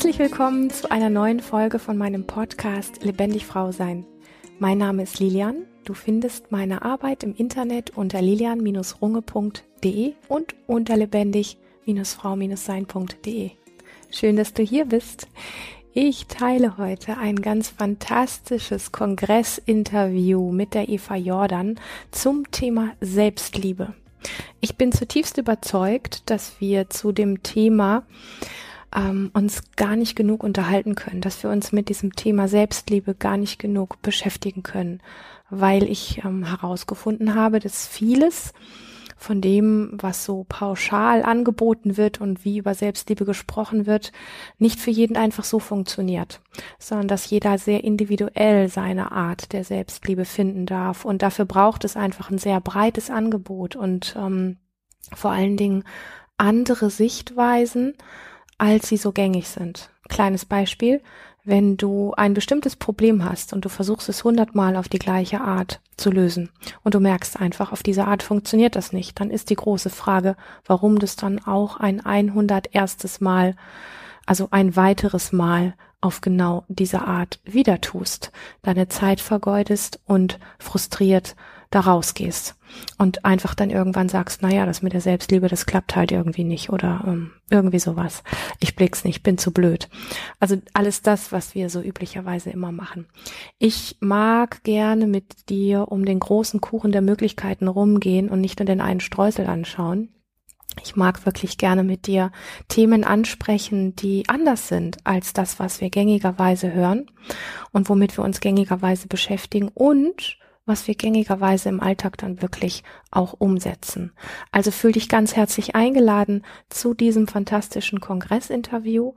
Herzlich willkommen zu einer neuen Folge von meinem Podcast Lebendig Frau Sein. Mein Name ist Lilian. Du findest meine Arbeit im Internet unter lilian-runge.de und unter lebendig-frau-sein.de. Schön, dass du hier bist. Ich teile heute ein ganz fantastisches Kongressinterview mit der Eva Jordan zum Thema Selbstliebe. Ich bin zutiefst überzeugt, dass wir zu dem Thema ähm, uns gar nicht genug unterhalten können, dass wir uns mit diesem Thema Selbstliebe gar nicht genug beschäftigen können, weil ich ähm, herausgefunden habe, dass vieles von dem, was so pauschal angeboten wird und wie über Selbstliebe gesprochen wird, nicht für jeden einfach so funktioniert, sondern dass jeder sehr individuell seine Art der Selbstliebe finden darf. Und dafür braucht es einfach ein sehr breites Angebot und ähm, vor allen Dingen andere Sichtweisen, als sie so gängig sind. Kleines Beispiel, wenn du ein bestimmtes Problem hast und du versuchst es hundertmal auf die gleiche Art zu lösen und du merkst einfach, auf diese Art funktioniert das nicht, dann ist die große Frage, warum du es dann auch ein 100 erstes Mal, also ein weiteres Mal auf genau diese Art wieder tust, deine Zeit vergeudest und frustriert da rausgehst und einfach dann irgendwann sagst, naja, das mit der Selbstliebe, das klappt halt irgendwie nicht oder ähm, irgendwie sowas. Ich blick's nicht, bin zu blöd. Also alles das, was wir so üblicherweise immer machen. Ich mag gerne mit dir um den großen Kuchen der Möglichkeiten rumgehen und nicht nur den einen Streusel anschauen. Ich mag wirklich gerne mit dir Themen ansprechen, die anders sind als das, was wir gängigerweise hören und womit wir uns gängigerweise beschäftigen und was wir gängigerweise im Alltag dann wirklich auch umsetzen. Also fühl dich ganz herzlich eingeladen zu diesem fantastischen Kongressinterview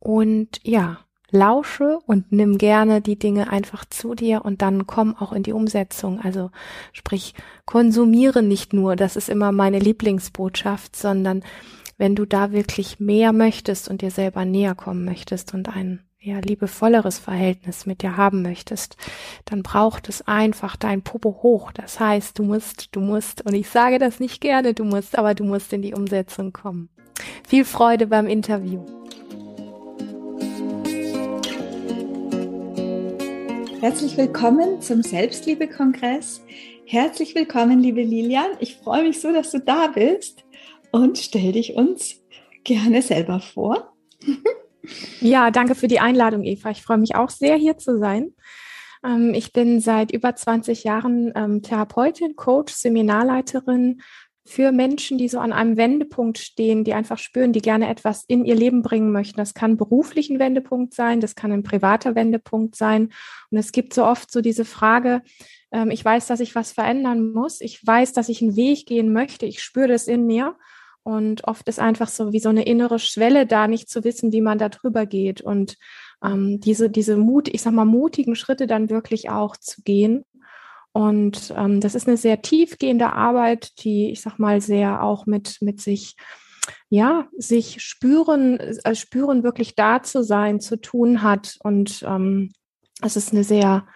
und ja, lausche und nimm gerne die Dinge einfach zu dir und dann komm auch in die Umsetzung. Also sprich, konsumiere nicht nur, das ist immer meine Lieblingsbotschaft, sondern wenn du da wirklich mehr möchtest und dir selber näher kommen möchtest und einen ja, liebevolleres Verhältnis mit dir haben möchtest, dann braucht es einfach dein Popo hoch. Das heißt, du musst, du musst, und ich sage das nicht gerne, du musst, aber du musst in die Umsetzung kommen. Viel Freude beim Interview. Herzlich willkommen zum Selbstliebe-Kongress. Herzlich willkommen, liebe Lilian. Ich freue mich so, dass du da bist und stell dich uns gerne selber vor. Ja, danke für die Einladung, Eva. Ich freue mich auch sehr, hier zu sein. Ähm, ich bin seit über 20 Jahren ähm, Therapeutin, Coach, Seminarleiterin für Menschen, die so an einem Wendepunkt stehen, die einfach spüren, die gerne etwas in ihr Leben bringen möchten. Das kann beruflichen Wendepunkt sein, das kann ein privater Wendepunkt sein. Und es gibt so oft so diese Frage, ähm, ich weiß, dass ich was verändern muss, ich weiß, dass ich einen Weg gehen möchte, ich spüre das in mir. Und oft ist einfach so wie so eine innere Schwelle da, nicht zu wissen, wie man da drüber geht. Und ähm, diese, diese Mut, ich sag mal, mutigen Schritte dann wirklich auch zu gehen. Und ähm, das ist eine sehr tiefgehende Arbeit, die, ich sag mal, sehr auch mit, mit sich, ja, sich spüren, äh, spüren, wirklich da zu sein, zu tun hat. Und ähm, es ist eine sehr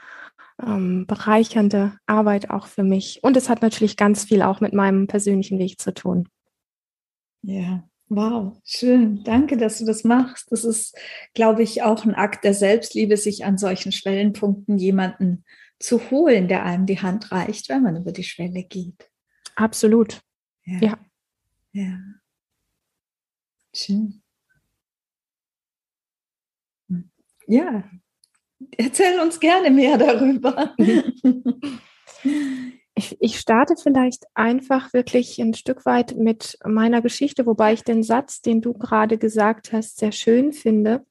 ähm, bereichernde Arbeit auch für mich. Und es hat natürlich ganz viel auch mit meinem persönlichen Weg zu tun. Ja, wow, schön. Danke, dass du das machst. Das ist, glaube ich, auch ein Akt der Selbstliebe, sich an solchen Schwellenpunkten jemanden zu holen, der einem die Hand reicht, wenn man über die Schwelle geht. Absolut. Ja. Ja. ja. Schön. Hm. Ja, erzähl uns gerne mehr darüber. Ich, ich starte vielleicht einfach wirklich ein Stück weit mit meiner Geschichte, wobei ich den Satz, den du gerade gesagt hast, sehr schön finde,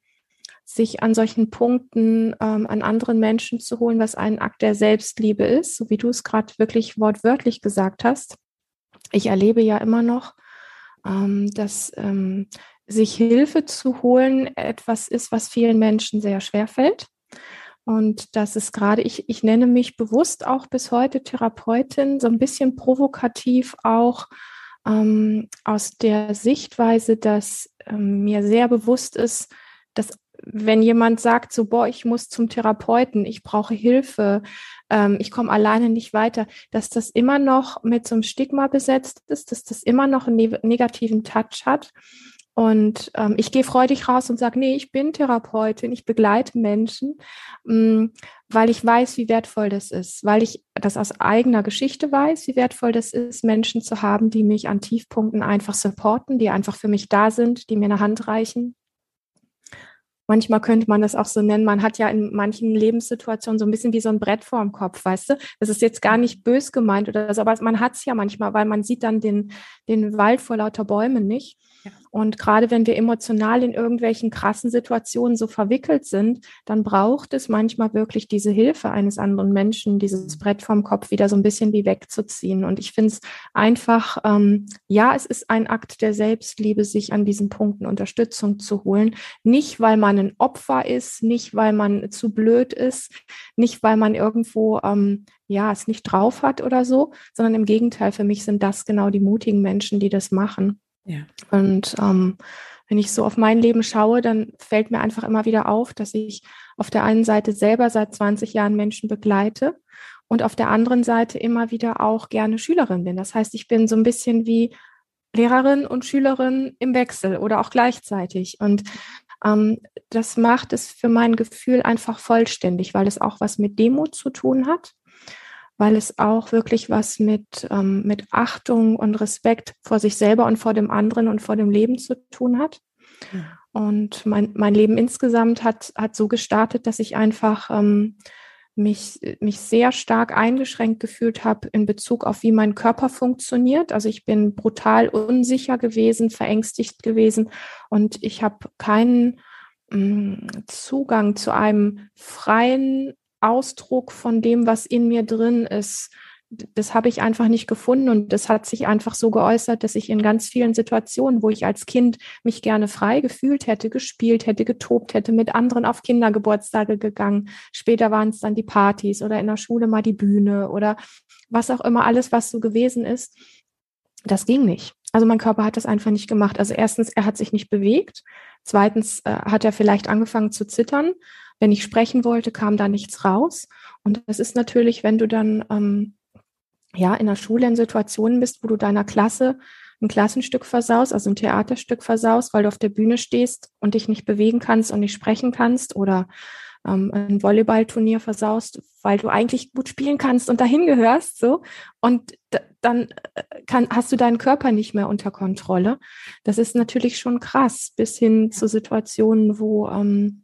sich an solchen Punkten ähm, an anderen Menschen zu holen, was ein Akt der Selbstliebe ist, so wie du es gerade wirklich wortwörtlich gesagt hast. Ich erlebe ja immer noch, ähm, dass ähm, sich Hilfe zu holen etwas ist, was vielen Menschen sehr schwer fällt. Und das ist gerade, ich, ich nenne mich bewusst auch bis heute Therapeutin, so ein bisschen provokativ auch ähm, aus der Sichtweise, dass ähm, mir sehr bewusst ist, dass wenn jemand sagt, so, boah, ich muss zum Therapeuten, ich brauche Hilfe, ähm, ich komme alleine nicht weiter, dass das immer noch mit so einem Stigma besetzt ist, dass das immer noch einen ne negativen Touch hat Und ähm, ich gehe freudig raus und sage, nee, ich bin Therapeutin, ich begleite Menschen, mh, mm, weil ich weiß, wie wertvoll das ist, weil ich das aus eigener Geschichte weiß, wie wertvoll das ist, Menschen zu haben, die mich an Tiefpunkten einfach supporten, die einfach für mich da sind, die mir eine Hand reichen. Manchmal könnte man das auch so nennen. Man hat ja in manchen Lebenssituationen so ein bisschen wie so ein Brett vor dem Kopf, weißt du? Das ist jetzt gar nicht bös gemeint oder so, aber man hat es ja manchmal, weil man sieht dann den, den Wald vor lauter Bäumen nicht. Und gerade wenn wir emotional in irgendwelchen krassen Situationen so verwickelt sind, dann braucht es manchmal wirklich diese Hilfe eines anderen Menschen, dieses Brett vom Kopf wieder so ein bisschen wie wegzuziehen. Und ich finde es einfach, ähm, ja, es ist ein Akt der Selbstliebe, sich an diesen Punkten Unterstützung zu holen. Nicht, weil man ein Opfer ist, nicht, weil man zu blöd ist, nicht, weil man irgendwo ähm, ja, es nicht drauf hat oder so, sondern im Gegenteil, für mich sind das genau die mutigen Menschen, die das machen. Ja. Und ähm, wenn ich so auf mein Leben schaue, dann fällt mir einfach immer wieder auf, dass ich auf der einen Seite selber seit 20 Jahren Menschen begleite und auf der anderen Seite immer wieder auch gerne Schülerin bin. Das heißt, ich bin so ein bisschen wie Lehrerin und Schülerin im Wechsel oder auch gleichzeitig. Und ähm, das macht es für mein Gefühl einfach vollständig, weil es auch was mit Demut zu tun hat weil es auch wirklich was mit, ähm, mit Achtung und Respekt vor sich selber und vor dem anderen und vor dem Leben zu tun hat. Ja. Und mein, mein Leben insgesamt hat, hat so gestartet, dass ich einfach ähm, mich, mich sehr stark eingeschränkt gefühlt habe in Bezug auf, wie mein Körper funktioniert. Also ich bin brutal unsicher gewesen, verängstigt gewesen und ich habe keinen mh, mm, Zugang zu einem freien Ausdruck von dem, was in mir drin ist. Das habe ich einfach nicht gefunden und das hat sich einfach so geäußert, dass ich in ganz vielen Situationen, wo ich als Kind mich gerne frei gefühlt hätte, gespielt hätte, getobt hätte, mit anderen auf Kindergeburtstage gegangen. Später waren es dann die Partys oder in der Schule mal die Bühne oder was auch immer, alles, was so gewesen ist. Das ging nicht. Also mein Körper hat das einfach nicht gemacht. Also erstens, er hat sich nicht bewegt. Zweitens äh, hat er vielleicht angefangen zu zittern. Wenn ich sprechen wollte, kam da nichts raus. Und das ist natürlich, wenn du dann ähm, ja in der Schule in Situationen bist, wo du deiner Klasse ein Klassenstück versaust, also ein Theaterstück versaust, weil du auf der Bühne stehst und dich nicht bewegen kannst und nicht sprechen kannst oder ähm, ein Volleyballturnier versaust, weil du eigentlich gut spielen kannst und dahin gehörst, so. Und dann äh, kann, hast du deinen Körper nicht mehr unter Kontrolle. Das ist natürlich schon krass, bis hin zu Situationen, wo ähm,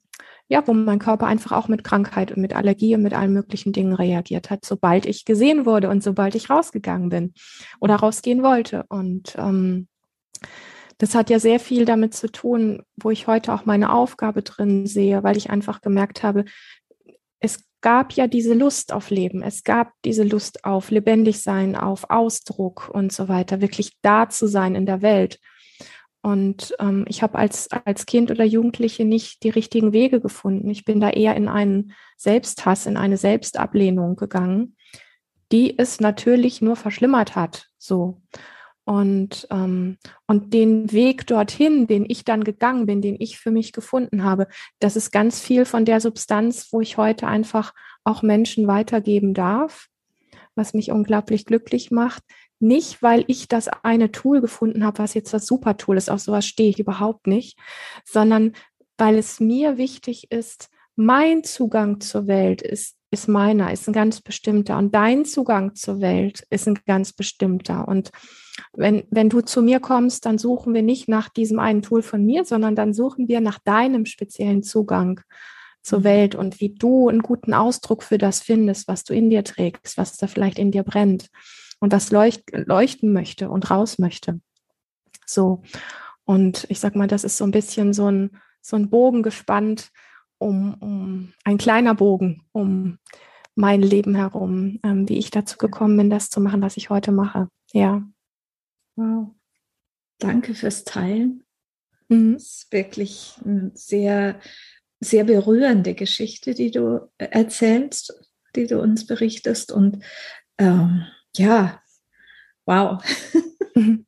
ja, wo mein Körper einfach auch mit Krankheit und mit Allergie und mit allen möglichen Dingen reagiert hat, sobald ich gesehen wurde und sobald ich rausgegangen bin oder rausgehen wollte. Und ähm, das hat ja sehr viel damit zu tun, wo ich heute auch meine Aufgabe drin sehe, weil ich einfach gemerkt habe, es gab ja diese Lust auf Leben, es gab diese Lust auf lebendig sein, auf Ausdruck und so weiter, wirklich da zu sein in der Welt. Und ähm, ich habe als, als Kind oder Jugendliche nicht die richtigen Wege gefunden. Ich bin da eher in einen Selbsthass, in eine Selbstablehnung gegangen, die es natürlich nur verschlimmert hat. So. Und, ähm, und den Weg dorthin, den ich dann gegangen bin, den ich für mich gefunden habe, das ist ganz viel von der Substanz, wo ich heute einfach auch Menschen weitergeben darf, was mich unglaublich glücklich macht, nicht, weil ich das eine Tool gefunden habe, was jetzt das Super-Tool ist, auf sowas stehe ich überhaupt nicht, sondern weil es mir wichtig ist, mein Zugang zur Welt ist, ist meiner, ist ein ganz bestimmter und dein Zugang zur Welt ist ein ganz bestimmter. Und wenn, wenn du zu mir kommst, dann suchen wir nicht nach diesem einen Tool von mir, sondern dann suchen wir nach deinem speziellen Zugang zur mhm. Welt und wie du einen guten Ausdruck für das findest, was du in dir trägst, was da vielleicht in dir brennt und das leucht, leuchten möchte und raus möchte. So. Und ich sag mal, das ist so ein bisschen so ein, so ein Bogen gespannt, um, um ein kleiner Bogen, um mein Leben herum, ähm, wie ich dazu gekommen bin, das zu machen, was ich heute mache. Ja. Wow. Danke fürs Teilen. Mhm. Das ist wirklich eine sehr, sehr berührende Geschichte, die du erzählst, die du uns berichtest. Und ähm, ja, wow.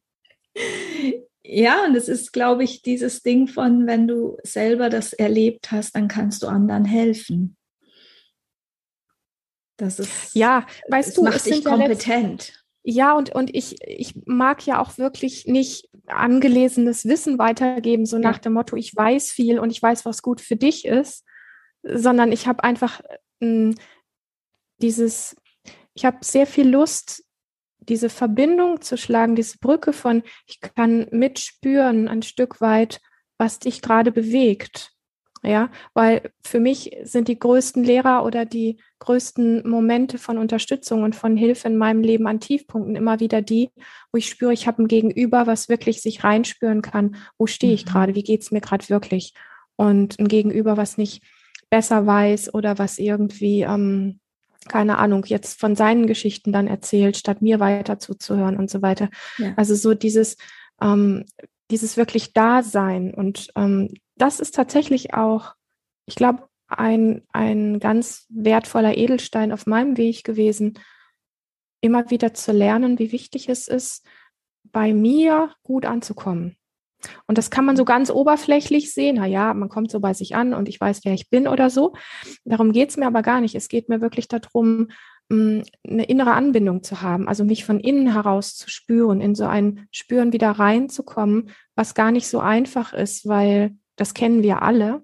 ja, und es ist, glaube ich, dieses Ding von, wenn du selber das erlebt hast, dann kannst du anderen helfen. Das ist, ja, weißt du, macht dich kompetent. Ja, und, und ich, ich mag ja auch wirklich nicht angelesenes Wissen weitergeben, so nach dem Motto, ich weiß viel und ich weiß, was gut für dich ist, sondern ich habe einfach mh, dieses, ich habe sehr viel Lust, diese Verbindung zu schlagen, diese Brücke von, ich kann mitspüren ein Stück weit, was dich gerade bewegt. Ja, weil für mich sind die größten Lehrer oder die größten Momente von Unterstützung und von Hilfe in meinem Leben an Tiefpunkten immer wieder die, wo ich spüre, ich habe ein Gegenüber, was wirklich sich reinspüren kann. Wo stehe ich mhm. gerade? Wie geht es mir gerade wirklich? Und ein Gegenüber, was nicht besser weiß oder was irgendwie, ähm, keine Ahnung, jetzt von seinen Geschichten dann erzählt, statt mir weiter zuzuhören und so weiter. Ja. Also so dieses, ähm, dieses wirklich Dasein und ähm, das ist tatsächlich auch, ich glaube, ein, ein ganz wertvoller Edelstein auf meinem Weg gewesen, immer wieder zu lernen, wie wichtig es ist, bei mir gut anzukommen. Und das kann man so ganz oberflächlich sehen. Na ja, man kommt so bei sich an und ich weiß, wer ich bin oder so. Darum geht es mir aber gar nicht. Es geht mir wirklich darum, mm, eine innere Anbindung zu haben, also mich von innen heraus zu spüren, in so ein Spüren wieder reinzukommen, was gar nicht so einfach ist, weil das kennen wir alle.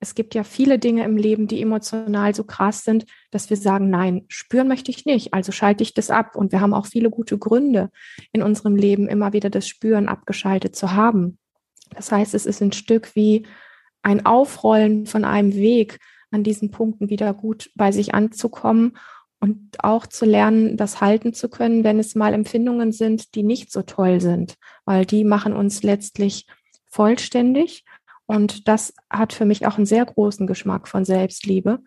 Es gibt ja viele Dinge im Leben, die emotional so krass sind, dass wir sagen, nein, spüren möchte ich nicht, also schalte ich das ab. Und wir haben auch viele gute Gründe in unserem Leben, immer wieder das Spüren abgeschaltet zu haben. Das heißt, es ist ein Stück wie ein Aufrollen von einem Weg, an diesen Punkten wieder gut bei sich anzukommen und auch zu lernen, das halten zu können, wenn es mal Empfindungen sind, die nicht so toll sind, weil die machen uns letztlich vollständig und das hat für mich auch einen sehr großen Geschmack von Selbstliebe,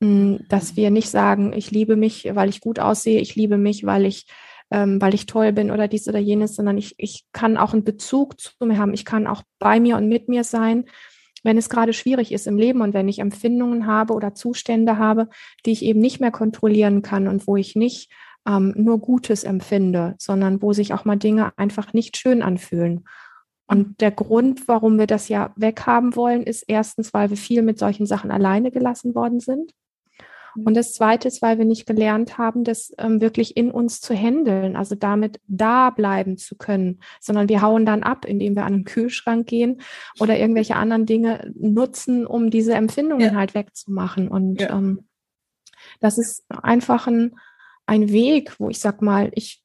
hm, dass wir nicht sagen, ich liebe mich, weil ich gut aussehe, ich liebe mich, weil ich, ähm, weil ich toll bin oder dies oder jenes, sondern ich, ich kann auch einen Bezug zu mir haben. Ich kann auch bei mir und mit mir sein, wenn es gerade schwierig ist im Leben und wenn ich Empfindungen habe oder Zustände habe, die ich eben nicht mehr kontrollieren kann und wo ich nicht ähm, nur Gutes empfinde, sondern wo sich auch mal Dinge einfach nicht schön anfühlen. Und der Grund, warum wir das ja weghaben wollen, ist erstens, weil wir viel mit solchen Sachen alleine gelassen worden sind. Mhm. Und das Zweite ist, weil wir nicht gelernt haben, das ähm, wirklich in uns zu handeln, also damit da bleiben zu können, sondern wir hauen dann ab, indem wir an den Kühlschrank gehen oder irgendwelche anderen Dinge nutzen, um diese Empfindungen ja. halt wegzumachen. Und ja. ähm, das ist einfach ein, ein Weg, wo ich sag mal, ich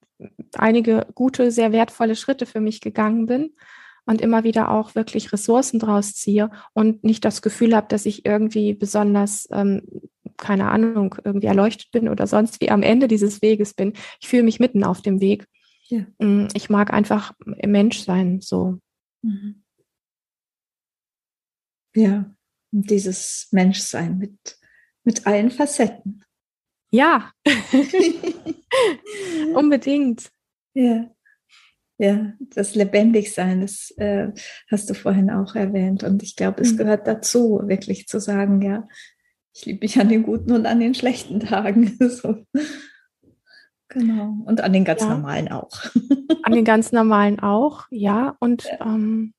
einige gute, sehr wertvolle Schritte für mich gegangen bin und immer wieder auch wirklich Ressourcen draus ziehe und nicht das Gefühl habe, dass ich irgendwie besonders, ähm, keine Ahnung, irgendwie erleuchtet bin oder sonst wie am Ende dieses Weges bin. Ich fühle mich mitten auf dem Weg. Ja. Mm, ich mag einfach Mensch sein, so. Mhm. Ja, dieses Menschsein mit, mit allen Facetten. Ja, unbedingt. Ja. Ja, das Lebendigsein, das äh, hast du vorhin auch erwähnt. Und ich glaube, es mhm. gehört dazu, wirklich zu sagen, ja, ich liebe mich an den guten und an den schlechten Tagen. so. Genau. Und an den ganz ja. normalen auch. An den ganz normalen auch, ja. Und ja. Ähm,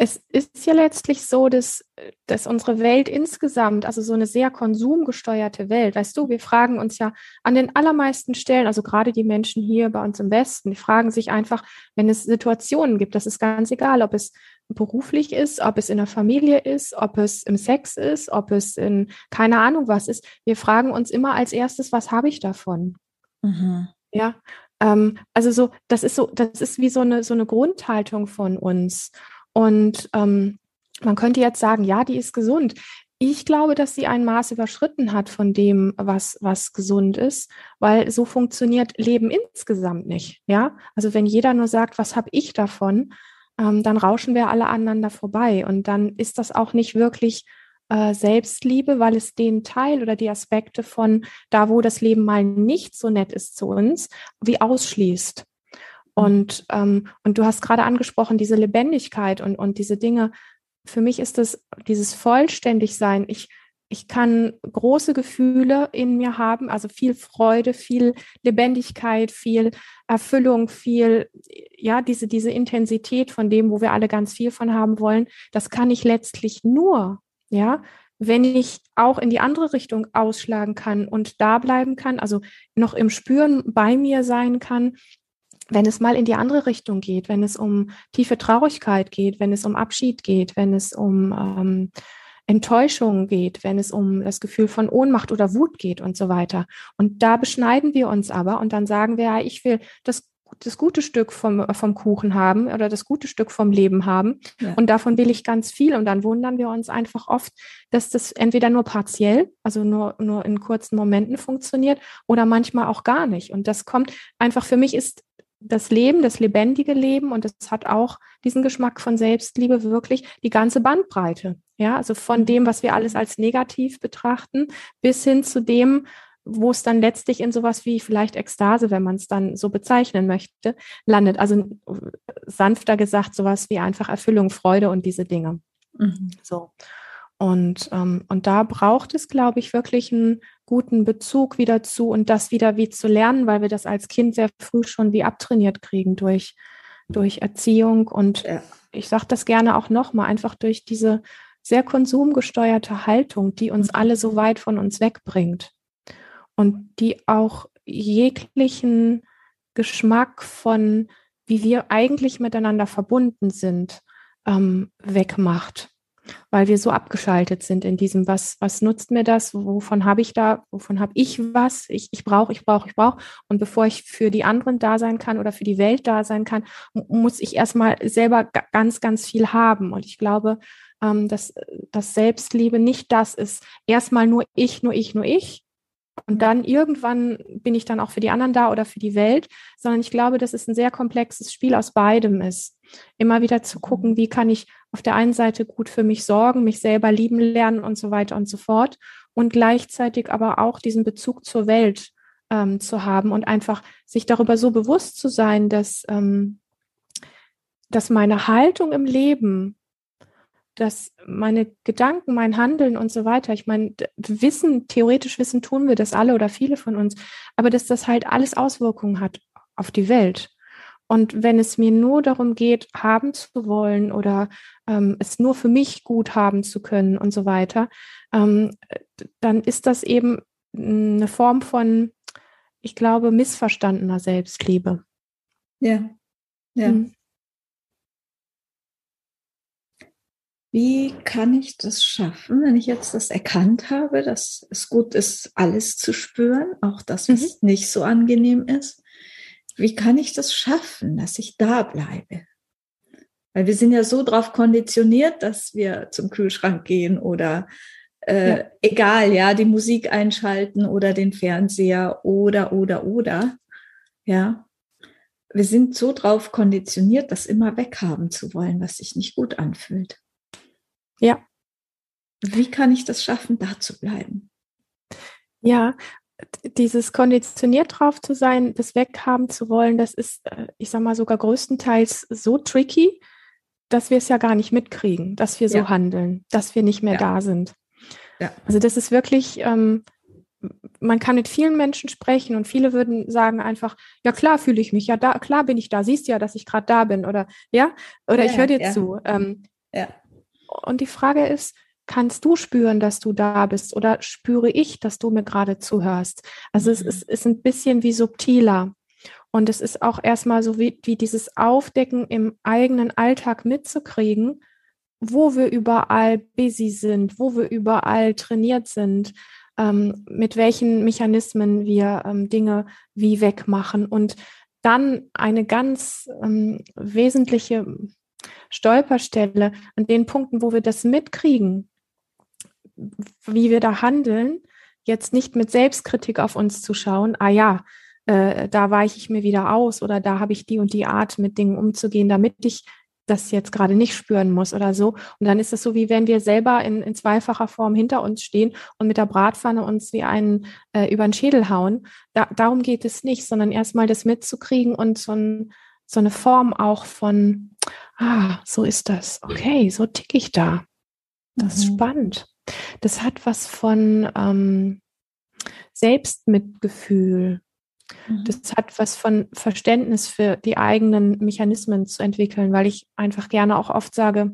es ist ja letztlich so, dass, dass unsere Welt insgesamt, also so eine sehr konsumgesteuerte Welt, weißt du, wir fragen uns ja an den allermeisten Stellen, also gerade die Menschen hier bei uns im Westen, die fragen sich einfach, wenn es Situationen gibt, das ist ganz egal, ob es beruflich ist, ob es in der Familie ist, ob es im Sex ist, ob es in keine Ahnung was ist. Wir fragen uns immer als erstes, was habe ich davon? Mhm. Ja, ähm, also so, das ist so, das ist wie so eine so eine Grundhaltung von uns. Und ähm, man könnte jetzt sagen, ja, die ist gesund. Ich glaube, dass sie ein Maß überschritten hat von dem, was, was gesund ist, weil so funktioniert Leben insgesamt nicht. Ja, also wenn jeder nur sagt, was habe ich davon, ähm, dann rauschen wir alle aneinander vorbei. Und dann ist das auch nicht wirklich äh, Selbstliebe, weil es den Teil oder die Aspekte von da, wo das Leben mal nicht so nett ist zu uns, wie ausschließt. Und, ähm, und du hast gerade angesprochen, diese Lebendigkeit und, und diese Dinge. Für mich ist das dieses Vollständigsein. Ich, ich kann große Gefühle in mir haben, also viel Freude, viel Lebendigkeit, viel Erfüllung, viel, ja, diese, diese Intensität von dem, wo wir alle ganz viel von haben wollen. Das kann ich letztlich nur, ja, wenn ich auch in die andere Richtung ausschlagen kann und da bleiben kann, also noch im Spüren bei mir sein kann, wenn es mal in die andere Richtung geht, wenn es um tiefe Traurigkeit geht, wenn es um Abschied geht, wenn es um ähm, Enttäuschung geht, wenn es um das Gefühl von Ohnmacht oder Wut geht und so weiter. Und da beschneiden wir uns aber und dann sagen wir, ja, ich will das das gute Stück vom, vom Kuchen haben oder das gute Stück vom Leben haben. Ja. Und davon will ich ganz viel. Und dann wundern wir uns einfach oft, dass das entweder nur partiell, also nur, nur in kurzen Momenten funktioniert oder manchmal auch gar nicht. Und das kommt einfach, für mich ist das Leben, das lebendige Leben und es hat auch diesen Geschmack von Selbstliebe wirklich die ganze Bandbreite. Ja, also von dem, was wir alles als negativ betrachten, bis hin zu dem, wo es dann letztlich in sowas wie vielleicht Ekstase, wenn man es dann so bezeichnen möchte, landet. Also sanfter gesagt, sowas wie einfach Erfüllung, Freude und diese Dinge. Mhm. So. Und, ähm, und da braucht es, glaube ich, wirklich einen guten Bezug wieder zu und das wieder wie zu lernen, weil wir das als Kind sehr früh schon wie abtrainiert kriegen durch, durch Erziehung. Und ja. ich sage das gerne auch nochmal, einfach durch diese sehr konsumgesteuerte Haltung, die uns mhm. alle so weit von uns wegbringt und die auch jeglichen Geschmack von, wie wir eigentlich miteinander verbunden sind, ähm, wegmacht weil wir so abgeschaltet sind in diesem, was, was nutzt mir das, wovon habe ich da, wovon habe ich was, ich, brauche, ich brauche, ich brauche. Und bevor ich für die anderen da sein kann oder für die Welt da sein kann, muss ich erstmal selber ganz, ganz viel haben. Und ich glaube, ähm, dass, dass Selbstliebe nicht das ist, erstmal nur ich, nur ich, nur ich, und dann irgendwann bin ich dann auch für die anderen da oder für die Welt, sondern ich glaube, dass es ein sehr komplexes Spiel aus beidem ist. Immer wieder zu gucken, wie kann ich auf der einen Seite gut für mich sorgen, mich selber lieben lernen und so weiter und so fort und gleichzeitig aber auch diesen Bezug zur Welt ähm, zu haben und einfach sich darüber so bewusst zu sein, dass, ähm, dass meine Haltung im Leben dass meine Gedanken, mein Handeln und so weiter, ich meine, wissen, theoretisch wissen, tun wir das alle oder viele von uns, aber dass das halt alles Auswirkungen hat auf die Welt. Und wenn es mir nur darum geht, haben zu wollen oder ähm, es nur für mich gut haben zu können und so weiter, ähm, dann ist das eben eine Form von, ich glaube, missverstandener Selbstliebe. Ja, ja. Mhm. Wie kann ich das schaffen, wenn ich jetzt das erkannt habe, dass es gut ist, alles zu spüren, auch das, was mhm. nicht so angenehm ist? Wie kann ich das schaffen, dass ich da bleibe? Weil wir sind ja so drauf konditioniert, dass wir zum Kühlschrank gehen oder äh, ja. egal, ja, die Musik einschalten oder den Fernseher oder, oder, oder. Ja. Wir sind so drauf konditioniert, das immer weghaben zu wollen, was sich nicht gut anfühlt. Ja. Wie kann ich das schaffen, da zu bleiben? Ja, dieses konditioniert drauf zu sein, das weghaben zu wollen, das ist, äh, ich sag mal, sogar größtenteils so tricky, dass wir es ja gar nicht mitkriegen, dass wir so ja. handeln, dass wir nicht mehr ja. da sind. Ja. Also das ist wirklich, ähm, man kann mit vielen Menschen sprechen und viele würden sagen einfach, ja klar fühle ich mich, ja da, klar bin ich da, siehst ja, dass ich gerade da bin oder ja, oder ich höre dir zu. Ähm. Und die Frage ist, kannst du spüren, dass du da bist oder spüre ich, dass du mir gerade zuhörst? Also mhm. es ist, ist ein bisschen wie subtiler. Und es ist auch erstmal so wie, wie dieses Aufdecken im eigenen Alltag mitzukriegen, wo wir überall busy sind, wo wir überall trainiert sind, ähm, mit welchen Mechanismen wir ähm, Dinge wie wegmachen und dann eine ganz ähm, wesentliche Stolperstelle, an den Punkten, wo wir das mitkriegen, wie wir da handeln, jetzt nicht mit Selbstkritik auf uns zu schauen, ah ja, äh, da weiche ich mir wieder aus oder da habe ich die und die Art, mit Dingen umzugehen, damit ich das jetzt gerade nicht spüren muss oder so. Und dann ist es so, wie wenn wir selber in, in zweifacher Form hinter uns stehen und mit der Bratpfanne uns wie einen äh, über den Schädel hauen. Da, darum geht es nicht, sondern erstmal das mitzukriegen und so, ein, so eine Form auch von, ah, so ist das. Okay, so tick ich da. Das mhm. ist spannend. Das hat was von ähm, Selbstmitgefühl. Mhm. Das hat was von Verständnis für die eigenen Mechanismen zu entwickeln, weil ich einfach gerne auch oft sage,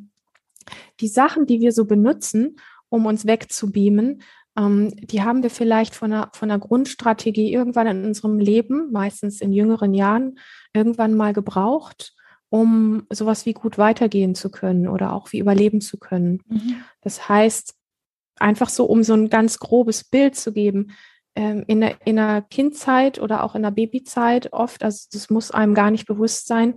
die Sachen, die wir so benutzen, um uns wegzubeamen, ähm, die haben wir vielleicht von einer, von einer Grundstrategie irgendwann in unserem Leben, meistens in jüngeren Jahren, irgendwann mal gebraucht, um sowas wie gut weitergehen zu können oder auch wie überleben zu können. Mhm. Das heißt, einfach so, um so ein ganz grobes Bild zu geben, ähm, in, der, in der Kindzeit oder auch in der Babyzeit oft, also das muss einem gar nicht bewusst sein,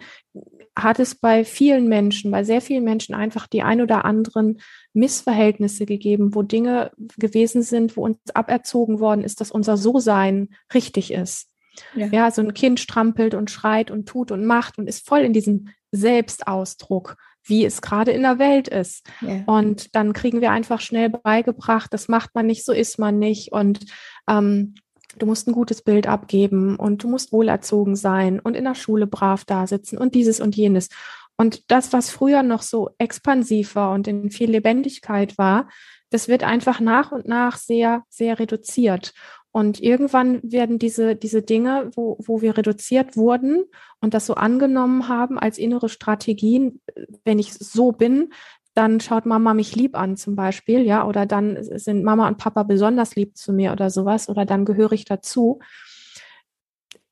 hat es bei vielen Menschen, bei sehr vielen Menschen einfach die ein oder anderen Missverhältnisse gegeben, wo Dinge gewesen sind, wo uns aberzogen worden ist, dass unser So-Sein richtig ist. Ja. ja, so ein Kind strampelt und schreit und tut und macht und ist voll in diesem Selbstausdruck, wie es gerade in der Welt ist. Ja. Und dann kriegen wir einfach schnell beigebracht, das macht man nicht, so ist man nicht. Und ähm, du musst ein gutes Bild abgeben und du musst wohlerzogen sein und in der Schule brav da sitzen und dieses und jenes. Und das, was früher noch so expansiv war und in viel Lebendigkeit war, das wird einfach nach und nach sehr, sehr reduziert. Und irgendwann werden diese, diese Dinge, wo, wo wir reduziert wurden und das so angenommen haben als innere Strategien, wenn ich so bin, dann schaut Mama mich lieb an zum Beispiel, ja, oder dann sind Mama und Papa besonders lieb zu mir oder sowas, oder dann gehöre ich dazu.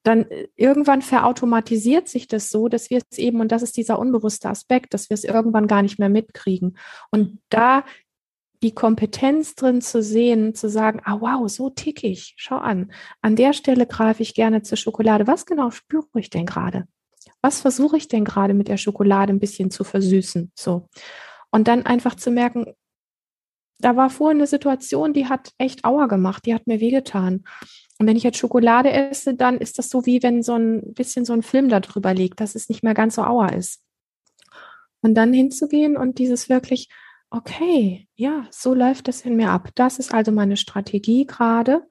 Dann äh, irgendwann verautomatisiert sich das so, dass wir es eben, und das ist dieser unbewusste Aspekt, dass wir es irgendwann gar nicht mehr mitkriegen. Und da die Kompetenz drin zu sehen, zu sagen, ah wow, so tick ich, schau an. An der Stelle greife ich gerne zur Schokolade. Was genau spüre ich denn gerade? Was versuche ich denn gerade mit der Schokolade ein bisschen zu versüßen? So. Und dann einfach zu merken, da war vorhin eine Situation, die hat echt Auer gemacht, die hat mir wehgetan. Und wenn ich jetzt Schokolade esse, dann ist das so wie wenn so ein bisschen so ein Film da drüber liegt, dass es nicht mehr ganz so Auer ist. Und dann hinzugehen und dieses wirklich, okay, ja, so läuft es in mir ab. Das ist also meine Strategie gerade.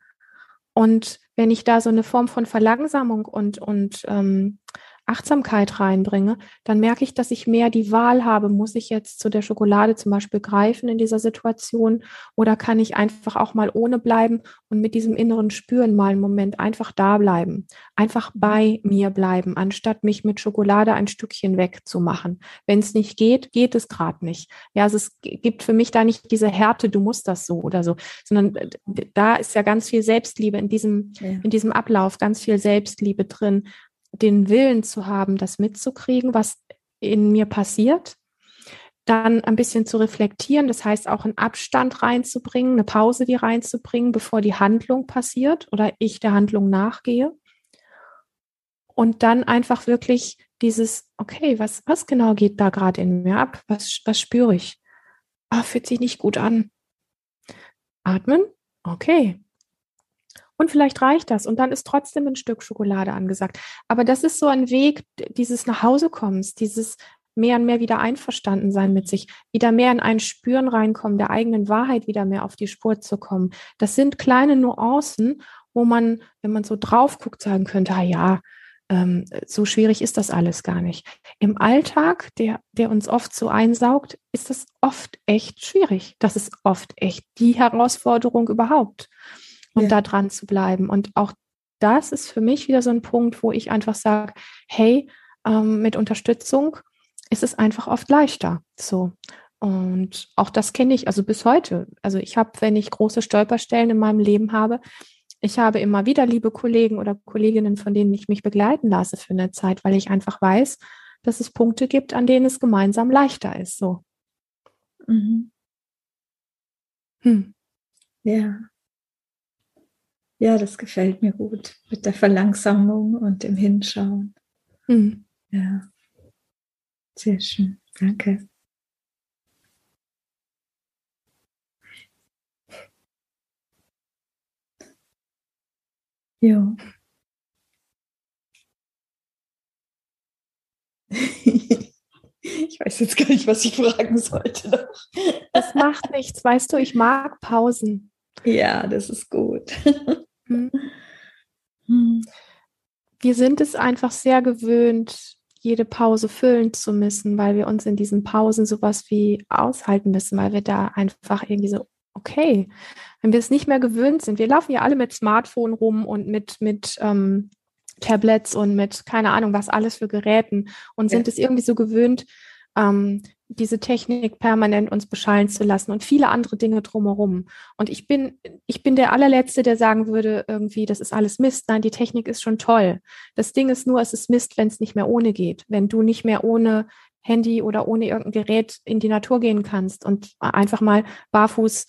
Und wenn ich da so eine Form von Verlangsamung und, und ähm, Achtsamkeit reinbringe, dann merke ich, dass ich mehr die Wahl habe, muss ich jetzt zu der Schokolade zum Beispiel greifen in dieser Situation oder kann ich einfach auch mal ohne bleiben und mit diesem inneren Spüren mal einen Moment einfach da bleiben, einfach bei mir bleiben, anstatt mich mit Schokolade ein Stückchen wegzumachen. Wenn es nicht geht, geht es gerade nicht. Ja, also es gibt für mich da nicht diese Härte, du musst das so oder so, sondern da ist ja ganz viel Selbstliebe in diesem, ja. in diesem Ablauf, ganz viel Selbstliebe drin den Willen zu haben, das mitzukriegen, was in mir passiert, dann ein bisschen zu reflektieren, das heißt auch einen Abstand reinzubringen, eine Pause wie reinzubringen, bevor die Handlung passiert oder ich der Handlung nachgehe. Und dann einfach wirklich dieses, okay, was, was genau geht da gerade in mir ab? Was, was spüre ich? Ah, fühlt sich nicht gut an. Atmen, okay, und vielleicht reicht das und dann ist trotzdem ein Stück Schokolade angesagt. Aber das ist so ein Weg dieses Nachhausekommens, dieses mehr und mehr wieder einverstanden sein mit sich, wieder mehr in ein Spüren reinkommen, der eigenen Wahrheit wieder mehr auf die Spur zu kommen. Das sind kleine Nuancen, wo man, wenn man so drauf guckt, sagen könnte, ah ja, ähm, so schwierig ist das alles gar nicht. Im Alltag, der, der uns oft so einsaugt, ist das oft echt schwierig. Das ist oft echt die Herausforderung überhaupt und ja. da dran zu bleiben. Und auch das ist für mich wieder so ein Punkt, wo ich einfach sage, hey, ähm, mit Unterstützung ist es einfach oft leichter. So. Und auch das kenne ich also bis heute. Also ich habe, wenn ich große Stolperstellen in meinem Leben habe, ich habe immer wieder liebe Kollegen oder Kolleginnen, von denen ich mich begleiten lasse für eine Zeit, weil ich einfach weiß, dass es Punkte gibt, an denen es gemeinsam leichter ist. So. Mhm. Hm. Ja. Ja, das gefällt mir gut mit der Verlangsamung und dem Hinschauen. Mhm. Ja, sehr schön. Danke. Ja. Ich weiß jetzt gar nicht, was ich fragen sollte. Das macht nichts, weißt du, ich mag Pausen. Ja, das ist gut. Hm. Hm. Wir sind es einfach sehr gewöhnt, jede Pause füllen zu müssen, weil wir uns in diesen Pausen sowas wie aushalten müssen, weil wir da einfach irgendwie so, okay, wenn wir es nicht mehr gewöhnt sind, wir laufen ja alle mit Smartphone rum und mit, mit ähm, Tablets und mit keine Ahnung was alles für Geräten und sind ja. es irgendwie so gewöhnt, ähm, diese Technik permanent uns beschallen zu lassen und viele andere Dinge drumherum. Und ich bin, ich bin der allerletzte, der sagen würde, irgendwie, das ist alles Mist. Nein, die Technik ist schon toll. Das Ding ist nur, es ist Mist, wenn es nicht mehr ohne geht. Wenn du nicht mehr ohne Handy oder ohne irgendein Gerät in die Natur gehen kannst und einfach mal barfuß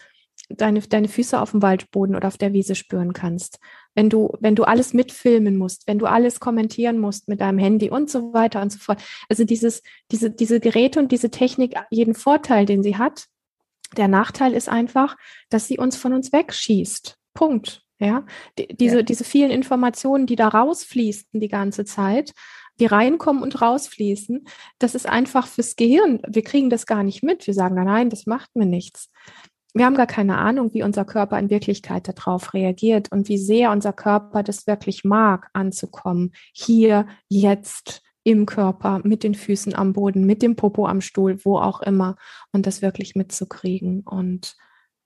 deine, deine Füße auf dem Waldboden oder auf der Wiese spüren kannst. Wenn du, wenn du alles mitfilmen musst, wenn du alles kommentieren musst mit deinem Handy und so weiter und so fort. Also dieses, diese, diese Geräte und diese Technik, jeden Vorteil, den sie hat, der Nachteil ist einfach, dass sie uns von uns wegschießt. Punkt. Ja, die, diese, ja. diese vielen Informationen, die da rausfließen die ganze Zeit, die reinkommen und rausfließen, das ist einfach fürs Gehirn. Wir kriegen das gar nicht mit. Wir sagen, nein, das macht mir nichts wir haben gar keine Ahnung, wie unser Körper in Wirklichkeit darauf reagiert und wie sehr unser Körper das wirklich mag, anzukommen. Hier, jetzt, im Körper, mit den Füßen am Boden, mit dem Popo am Stuhl, wo auch immer, und das wirklich mitzukriegen. Und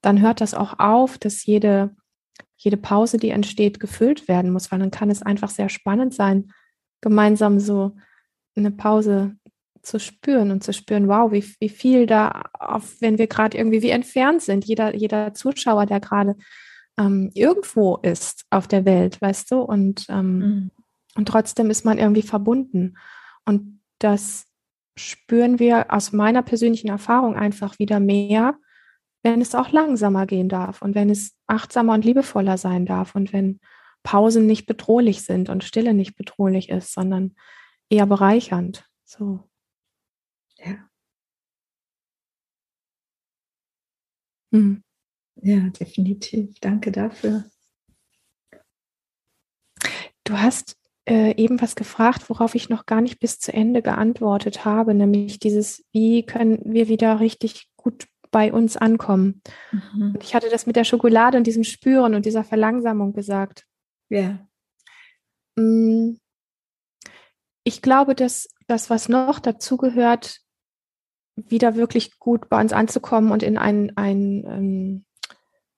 dann hört das auch auf, dass jede, jede Pause, die entsteht, gefüllt werden muss, weil dann kann es einfach sehr spannend sein, gemeinsam so eine Pause zu spüren und zu spüren, wow, wie, wie viel da, auf, wenn wir gerade irgendwie wie entfernt sind, jeder, jeder Zuschauer, der gerade ähm, irgendwo ist auf der Welt, weißt du, und, ähm, mhm. und trotzdem ist man irgendwie verbunden. Und das spüren wir aus meiner persönlichen Erfahrung einfach wieder mehr, wenn es auch langsamer gehen darf und wenn es achtsamer und liebevoller sein darf und wenn Pausen nicht bedrohlich sind und Stille nicht bedrohlich ist, sondern eher bereichernd. So. Ja. Mhm. Ja, definitiv. Danke dafür. Du hast äh, eben was gefragt, worauf ich noch gar nicht bis zu Ende geantwortet habe, nämlich dieses, wie können wir wieder richtig gut bei uns ankommen. Mhm. Ich hatte das mit der Schokolade und diesem Spüren und dieser Verlangsamung gesagt. Ja. Mm. Ich glaube, dass das, was noch dazugehört, wieder wirklich gut bei uns anzukommen und in ein, ein ähm,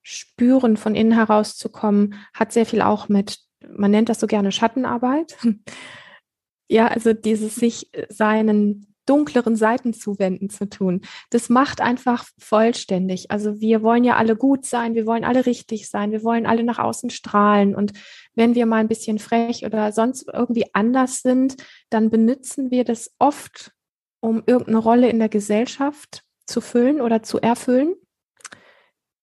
Spüren von innen herauszukommen, hat sehr viel auch mit, man nennt das so gerne Schattenarbeit. ja, also dieses sich seinen dunkleren Seiten zuwenden zu tun. Das macht einfach vollständig. Also wir wollen ja alle gut sein, wir wollen alle richtig sein, wir wollen alle nach außen strahlen. Und wenn wir mal ein bisschen frech oder sonst irgendwie anders sind, dann benutzen wir das oft um irgendeine Rolle in der Gesellschaft zu füllen oder zu erfüllen.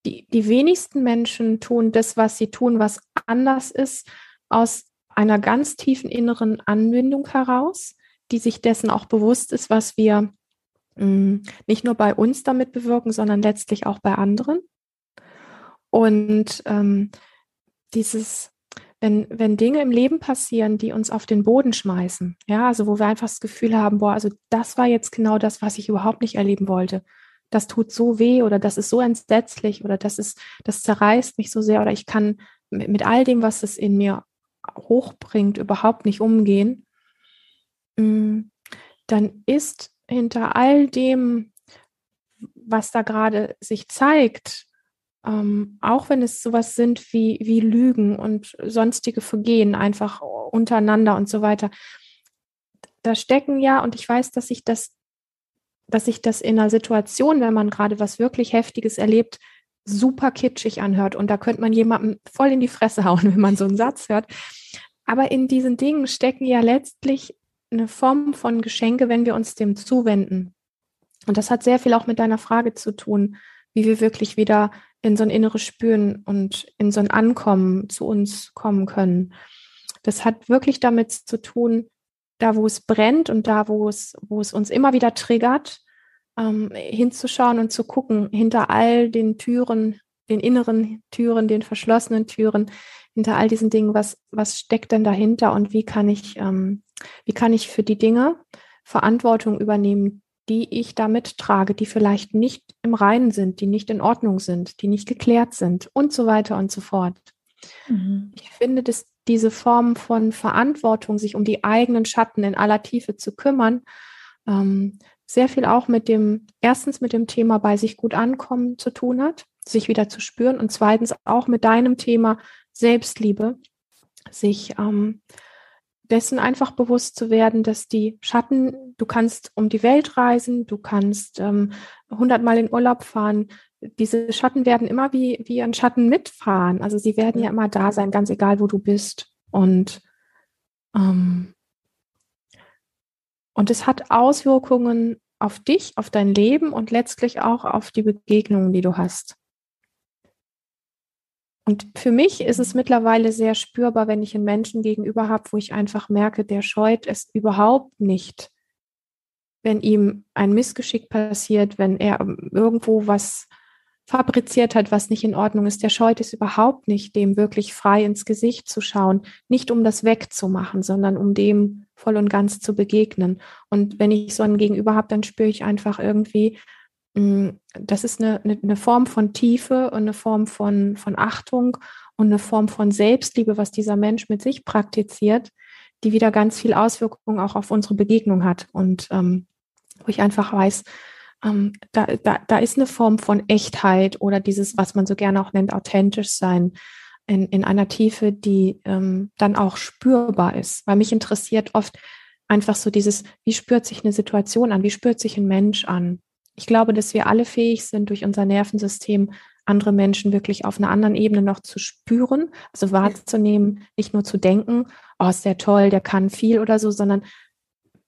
Die, die wenigsten Menschen tun das, was sie tun, was anders ist, aus einer ganz tiefen inneren Anbindung heraus, die sich dessen auch bewusst ist, was wir mh, mm, nicht nur bei uns damit bewirken, sondern letztlich auch bei anderen. Und ähm, dieses wenn, wenn Dinge im Leben passieren, die uns auf den Boden schmeißen, ja, also wo wir einfach das Gefühl haben, boah, also das war jetzt genau das, was ich überhaupt nicht erleben wollte. Das tut so weh oder das ist so entsetzlich oder das ist, das zerreißt mich so sehr oder ich kann mit, mit all dem, was es in mir hochbringt, überhaupt nicht umgehen, mm, dann ist hinter all dem, was da gerade sich zeigt, ähm, auch wenn es sowas sind wie, wie Lügen und sonstige Vergehen einfach untereinander und so weiter, da stecken ja, und ich weiß, dass ich das, dass sich das in einer Situation, wenn man gerade was wirklich Heftiges erlebt, super kitschig anhört. Und da könnte man jemandem voll in die Fresse hauen, wenn man so einen Satz hört. Aber in diesen Dingen stecken ja letztlich eine Form von Geschenke, wenn wir uns dem zuwenden. Und das hat sehr viel auch mit deiner Frage zu tun, wie wir wirklich wieder in so ein inneres Spüren und in so ein Ankommen zu uns kommen können. Das hat wirklich damit zu tun, da wo es brennt und da wo es, wo es uns immer wieder triggert, ähm, hinzuschauen und zu gucken, hinter all den Türen, den inneren Türen, den verschlossenen Türen, hinter all diesen Dingen, was, was steckt denn dahinter und wie kann ich, ähm, wie kann ich für die Dinge Verantwortung übernehmen, die ich damit trage, die vielleicht nicht im Reinen sind, die nicht in Ordnung sind, die nicht geklärt sind und so weiter und so fort. Mhm. Ich finde, dass diese Form von Verantwortung, sich um die eigenen Schatten in aller Tiefe zu kümmern, ähm, sehr viel auch mit dem, erstens mit dem Thema bei sich gut ankommen zu tun hat, sich wieder zu spüren und zweitens auch mit deinem Thema Selbstliebe, sich ähm, dessen einfach bewusst zu werden, dass die Schatten, du kannst um die Welt reisen, du kannst ähm, hundertmal ähm, in Urlaub fahren. Diese Schatten werden immer wie, wie ein Schatten mitfahren. Also sie werden ja immer da sein, ganz egal, wo du bist. Und, ähm, und es hat Auswirkungen auf dich, auf dein Leben und letztlich auch auf die Begegnungen, die du hast. Und für mich ist es mittlerweile sehr spürbar, wenn ich einen Menschen gegenüber habe, wo ich einfach merke, der scheut es überhaupt nicht, wenn ihm ein Missgeschick passiert, wenn er irgendwo was fabriziert hat, was nicht in Ordnung ist. Der scheut es überhaupt nicht, dem wirklich frei ins Gesicht zu schauen, nicht um das wegzumachen, sondern um dem voll und ganz zu begegnen. Und wenn ich so einen Gegenüber habe, dann spüre ich einfach irgendwie, das ist eine, eine, eine Form von Tiefe und eine Form von, von Achtung und eine Form von Selbstliebe, was dieser Mensch mit sich praktiziert, die wieder ganz viel Auswirkungen auch auf unsere Begegnung hat. Und ähm, wo ich einfach weiß, ähm, da, da, da ist eine Form von Echtheit oder dieses, was man so gerne auch nennt, authentisch sein in, in einer Tiefe, die ähm, dann auch spürbar ist. Weil mich interessiert oft einfach so dieses, wie spürt sich eine Situation an, wie spürt sich ein Mensch an? Ich glaube, dass wir alle fähig sind, durch unser Nervensystem andere Menschen wirklich auf einer anderen Ebene noch zu spüren, also wahrzunehmen, nicht nur zu denken, oh, ist der toll, der kann viel oder so, sondern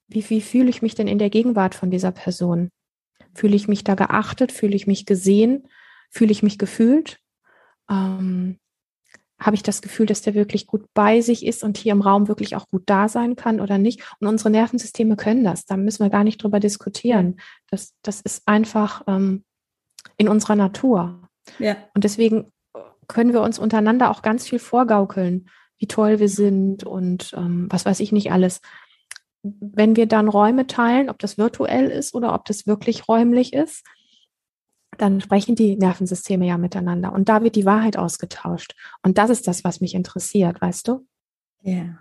wie, wie fühle ich mich denn in der Gegenwart von dieser Person? Fühle ich mich da geachtet? Fühle ich mich gesehen? Fühle ich mich gefühlt? Ähm, habe ich das Gefühl, dass der wirklich gut bei sich ist und hier im Raum wirklich auch gut da sein kann oder nicht. Und unsere Nervensysteme können das. Da müssen wir gar nicht drüber diskutieren. Das, das ist einfach ähm, in unserer Natur. Ja. Und deswegen können wir uns untereinander auch ganz viel vorgaukeln, wie toll wir sind und ähm, was weiß ich nicht alles. Wenn wir dann Räume teilen, ob das virtuell ist oder ob das wirklich räumlich ist, dann sprechen die Nervensysteme ja miteinander und da wird die Wahrheit ausgetauscht. Und das ist das, was mich interessiert, weißt du? Ja.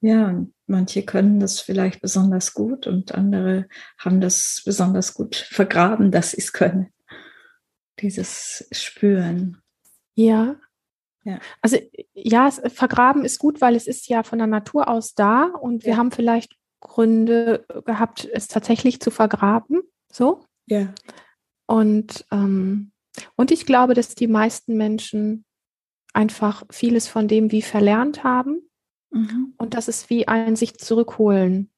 Ja, und manche können das vielleicht besonders gut und andere haben das besonders gut vergraben, dass sie es können. Dieses Spüren. Ja. Ja. Also ja, vergraben ist gut, weil es ist ja von der Natur aus da und wir ja. haben vielleicht Gründe gehabt, es tatsächlich zu vergraben. So. Ja. Und, ähm, und ich glaube, dass die meisten Menschen einfach vieles von dem wie verlernt haben mhm. und dass es wie ein sich zurückholen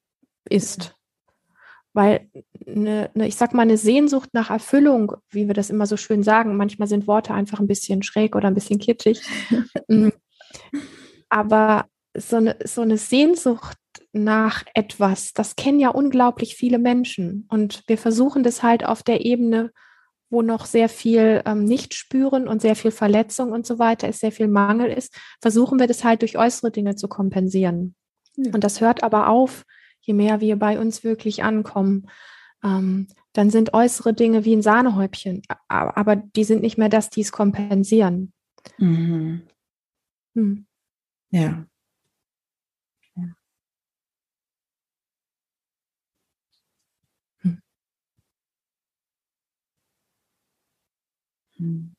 ist. Weil eine, eine, ich sag mal, eine Sehnsucht nach Erfüllung, wie wir das immer so schön sagen, manchmal sind Worte einfach ein bisschen schräg oder ein bisschen kitschig. Mm. Aber so eine, so eine Sehnsucht nach etwas. Das kennen ja unglaublich viele Menschen. Und wir versuchen das halt auf der Ebene, wo noch sehr viel ähm, nicht spüren und sehr viel Verletzung und so weiter ist, sehr viel Mangel ist, versuchen wir das halt durch äußere Dinge zu kompensieren. Ja. Und das hört aber auf, je mehr wir bei uns wirklich ankommen. Ähm, dann sind äußere Dinge wie ein Sahnehäubchen, aber die sind nicht mehr das, die es kompensieren. Mhm. Hm. Ja, Mhm.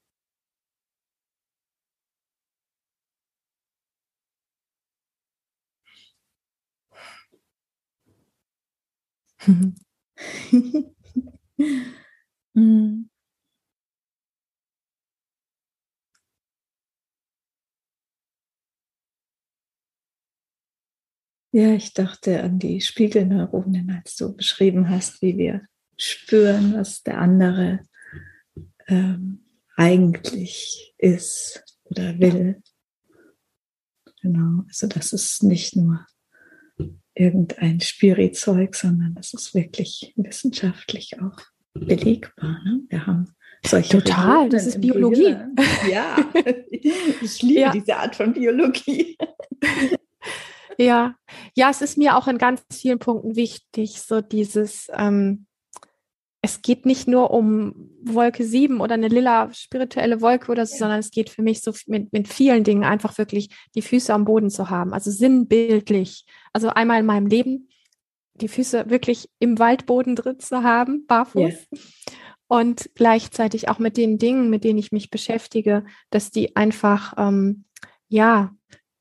Ja, ich dachte an die Spiegelneuronen, als du beschrieben hast, wie wir spüren, was der andere ähm, eigentlich ist oder will. Genau, also das ist nicht nur irgendein Spiritzeug, sondern das ist wirklich wissenschaftlich auch belegbar. Ne? Wir haben solche Total, das ist Biologie. Ja, ich liebe ja. diese Art von Biologie. Ja, ja, es ist mir auch in ganz vielen Punkten wichtig, so dieses, ähm, es geht nicht nur um Wolke 7 oder eine lila spirituelle Wolke oder so, ja. sondern es geht für mich so mit, mit vielen Dingen einfach wirklich die Füße am Boden zu haben. Also sinnbildlich. Also einmal in meinem Leben die Füße wirklich im Waldboden drin zu haben, barfuß. Yes. Und gleichzeitig auch mit den Dingen, mit denen ich mich beschäftige, dass die einfach ähm, ja,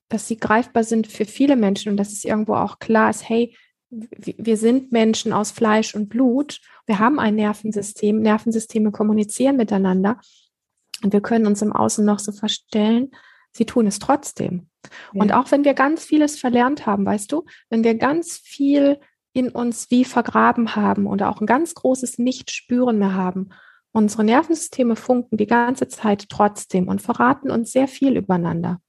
dass sie greifbar sind für viele Menschen und dass es irgendwo auch klar ist, hey, wir sind Menschen aus Fleisch und Blut. Wir haben ein Nervensystem. Nervensysteme kommunizieren miteinander. Und wir können uns im Außen noch so verstellen. Sie tun es trotzdem. Ja. Und auch wenn wir ganz vieles verlernt haben, weißt du, wenn wir ganz viel in uns wie vergraben haben oder auch ein ganz großes Nicht-Spüren mehr haben, unsere Nervensysteme funken die ganze Zeit trotzdem und verraten uns sehr viel übereinander.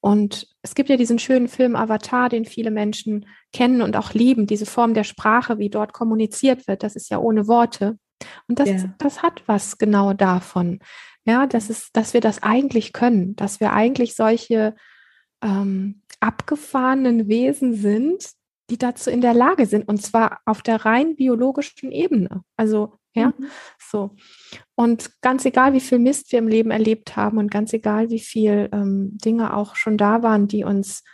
Und es gibt ja diesen schönen Film Avatar, den viele Menschen kennen und auch lieben, diese Form der Sprache, wie dort kommuniziert wird. Das ist ja ohne Worte. Und das, ja. das hat was genau davon. Ja, das ist, dass wir das eigentlich können, dass wir eigentlich solche ähm, abgefahrenen Wesen sind, die dazu in der Lage sind, und zwar auf der rein biologischen Ebene. Also ja, mhm. so. Und ganz egal, wie viel Mist wir im Leben erlebt haben und ganz egal, wie viel ähm, Dinge auch schon da waren, die uns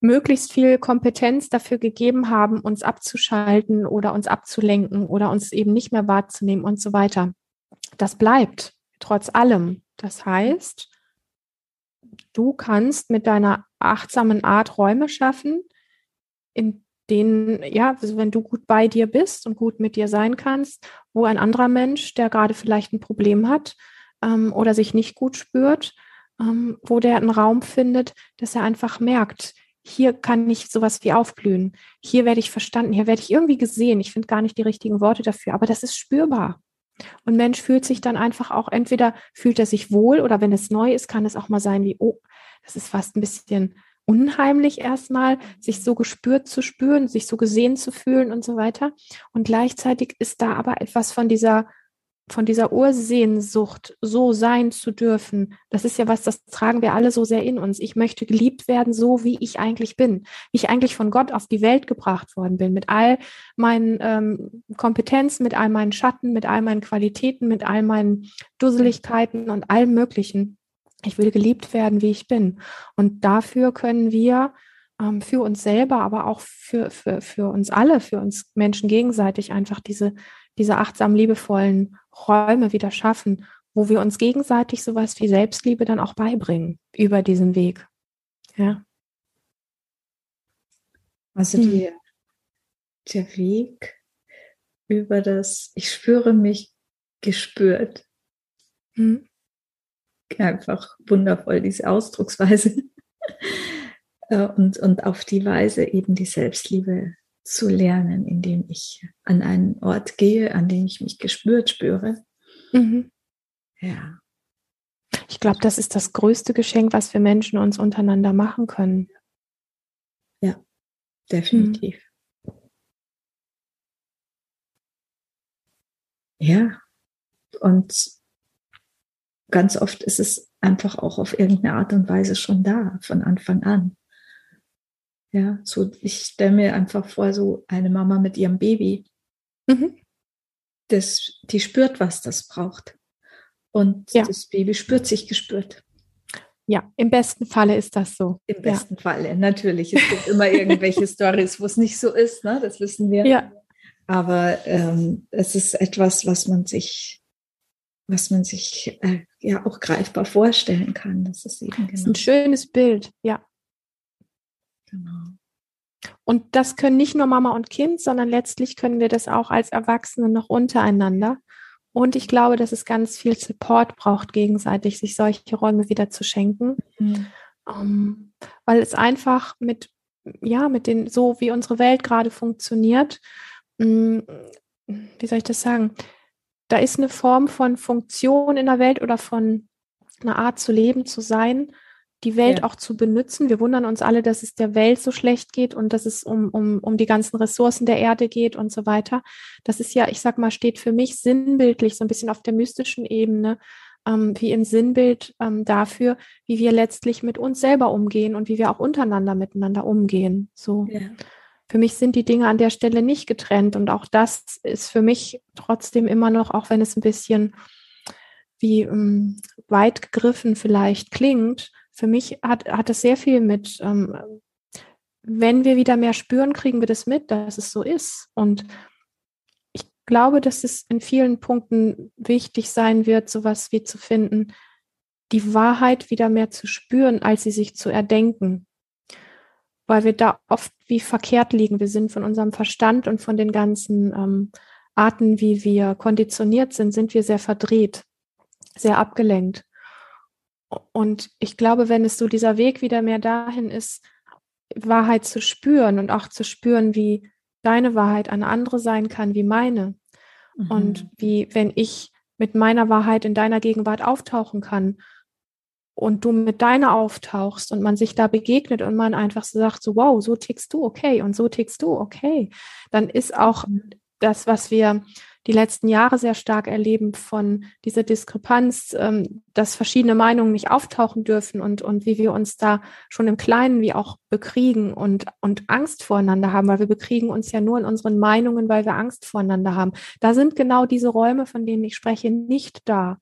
möglichst viel Kompetenz dafür gegeben haben, uns abzuschalten oder uns abzulenken oder uns eben nicht mehr wahrzunehmen und so weiter. Das bleibt trotz allem. Das heißt, du kannst mit deiner achtsamen Art Räume schaffen, in denen, ja, also wenn du gut bei dir bist und gut mit dir sein kannst, wo ein anderer Mensch, der gerade vielleicht ein Problem hat ähm, oder sich nicht gut spürt, ähm, wo der einen Raum findet, dass er einfach merkt, hier kann ich sowas wie aufblühen, hier werde ich verstanden, hier werde ich irgendwie gesehen. Ich finde gar nicht die richtigen Worte dafür, aber das ist spürbar. Und Mensch fühlt sich dann einfach auch, entweder fühlt er sich wohl oder wenn es neu ist, kann es auch mal sein wie, oh, das ist fast ein bisschen unheimlich erstmal, sich so gespürt zu spüren, sich so gesehen zu fühlen und so weiter. Und gleichzeitig ist da aber etwas von dieser von dieser Ursehnsucht, so sein zu dürfen, das ist ja was, das tragen wir alle so sehr in uns. Ich möchte geliebt werden, so wie ich eigentlich bin, wie ich eigentlich von Gott auf die Welt gebracht worden bin, mit all meinen ähm, Kompetenzen, mit all meinen Schatten, mit all meinen Qualitäten, mit all meinen Dusseligkeiten und allem Möglichen. Ich will geliebt werden, wie ich bin. Und dafür können wir ähm, für uns selber, aber auch für, für, für uns alle, für uns Menschen gegenseitig einfach diese, diese achtsam liebevollen Räume wieder schaffen, wo wir uns gegenseitig sowas wie Selbstliebe dann auch beibringen über diesen Weg. Ja. Also hm. die, der Weg über das, ich spüre mich gespürt. Hm einfach wundervoll, diese Ausdrucksweise. Äh, und, und auf die Weise eben die Selbstliebe zu lernen, indem ich an einen Ort gehe, an dem ich mich gespürt spüre. Mhm. Ja. Ich glaube, das ist das größte Geschenk, was wir Menschen uns untereinander machen können. Ja, definitiv. Mhm. Ja, und ganz oft ist es einfach auch auf irgendeine Art und Weise schon da, von Anfang an. Ja, so ich stelle mir einfach vor, so eine Mama mit ihrem Baby, mhm. das, die spürt, was das braucht. Und ja. das Baby spürt sich gespürt. Ja, im besten Falle ist das so. Im besten ja. Falle, natürlich. Es gibt immer irgendwelche Stories, wo es nicht so ist, ne? das wissen wir. Ja. Aber ähm, es ist etwas, was man sich was man sich äh, ja auch greifbar vorstellen kann. Das ist eben genau. Das ist ein genau schönes Bild, ja. Genau. Und das können nicht nur Mama und Kind, sondern letztlich können wir das auch als Erwachsene noch untereinander. Und ich glaube, dass es ganz viel Support braucht, gegenseitig sich solche Räume wieder zu schenken. Mhm. Um, ähm, weil es einfach mit, ja, mit den, so wie unsere Welt gerade funktioniert, mm, wie soll ich das sagen? Da ist eine Form von Funktion in der Welt oder von einer Art zu leben, zu sein, die Welt ja. auch zu benutzen. Wir wundern uns alle, dass es der Welt so schlecht geht und dass es um, um, um die ganzen Ressourcen der Erde geht und so weiter. Das ist ja, ich sag mal, steht für mich sinnbildlich so ein bisschen auf der mystischen Ebene, ähm, wie ein Sinnbild ähm, dafür, wie wir letztlich mit uns selber umgehen und wie wir auch untereinander miteinander umgehen. So. Ja für mich sind die Dinge an der Stelle nicht getrennt. Und auch das ist für mich trotzdem immer noch, auch wenn es ein bisschen wie ähm, weit gegriffen vielleicht klingt, für mich hat, hat es sehr viel mit, ähm, wenn wir wieder mehr spüren, kriegen wir das mit, dass es so ist. Und ich glaube, dass es in vielen Punkten wichtig sein wird, sowas wie zu finden, die Wahrheit wieder mehr zu spüren, als sie sich zu erdenken. Weil wir da oft wie verkehrt liegen. Wir sind von unserem Verstand und von den ganzen ähm, Arten, wie wir konditioniert sind, sind wir sehr verdreht, sehr abgelenkt. Und ich glaube, wenn es so dieser Weg wieder mehr dahin ist, Wahrheit zu spüren und auch zu spüren, wie deine Wahrheit eine andere sein kann wie meine. Mhm. Und wie, wenn ich mit meiner Wahrheit in deiner Gegenwart auftauchen kann und du mit deiner auftauchst und man sich da begegnet und man einfach so sagt, so wow, so tickst du, okay, und so tickst du, okay, dann ist auch mhm. das, was wir die letzten Jahre sehr stark erleben von dieser Diskrepanz, ähm, dass verschiedene Meinungen nicht auftauchen dürfen und, und wie wir uns da schon im Kleinen wie auch bekriegen und, und Angst voreinander haben, weil wir bekriegen uns ja nur in unseren Meinungen, weil wir Angst voreinander haben. Da sind genau diese Räume, von denen ich spreche, nicht da.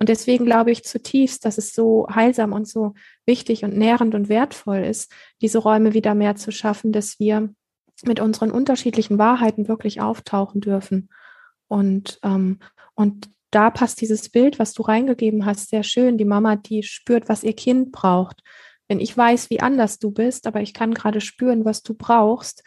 Und deswegen glaube ich zutiefst, dass es so heilsam und so wichtig und nährend und wertvoll ist, diese Räume wieder mehr zu schaffen, dass wir mit unseren unterschiedlichen Wahrheiten wirklich auftauchen dürfen. Und, ähm, und da passt dieses Bild, was du reingegeben hast, sehr schön. Die Mama, die spürt, was ihr Kind braucht. Wenn ich weiß, wie anders du bist, aber ich kann gerade spüren, was du brauchst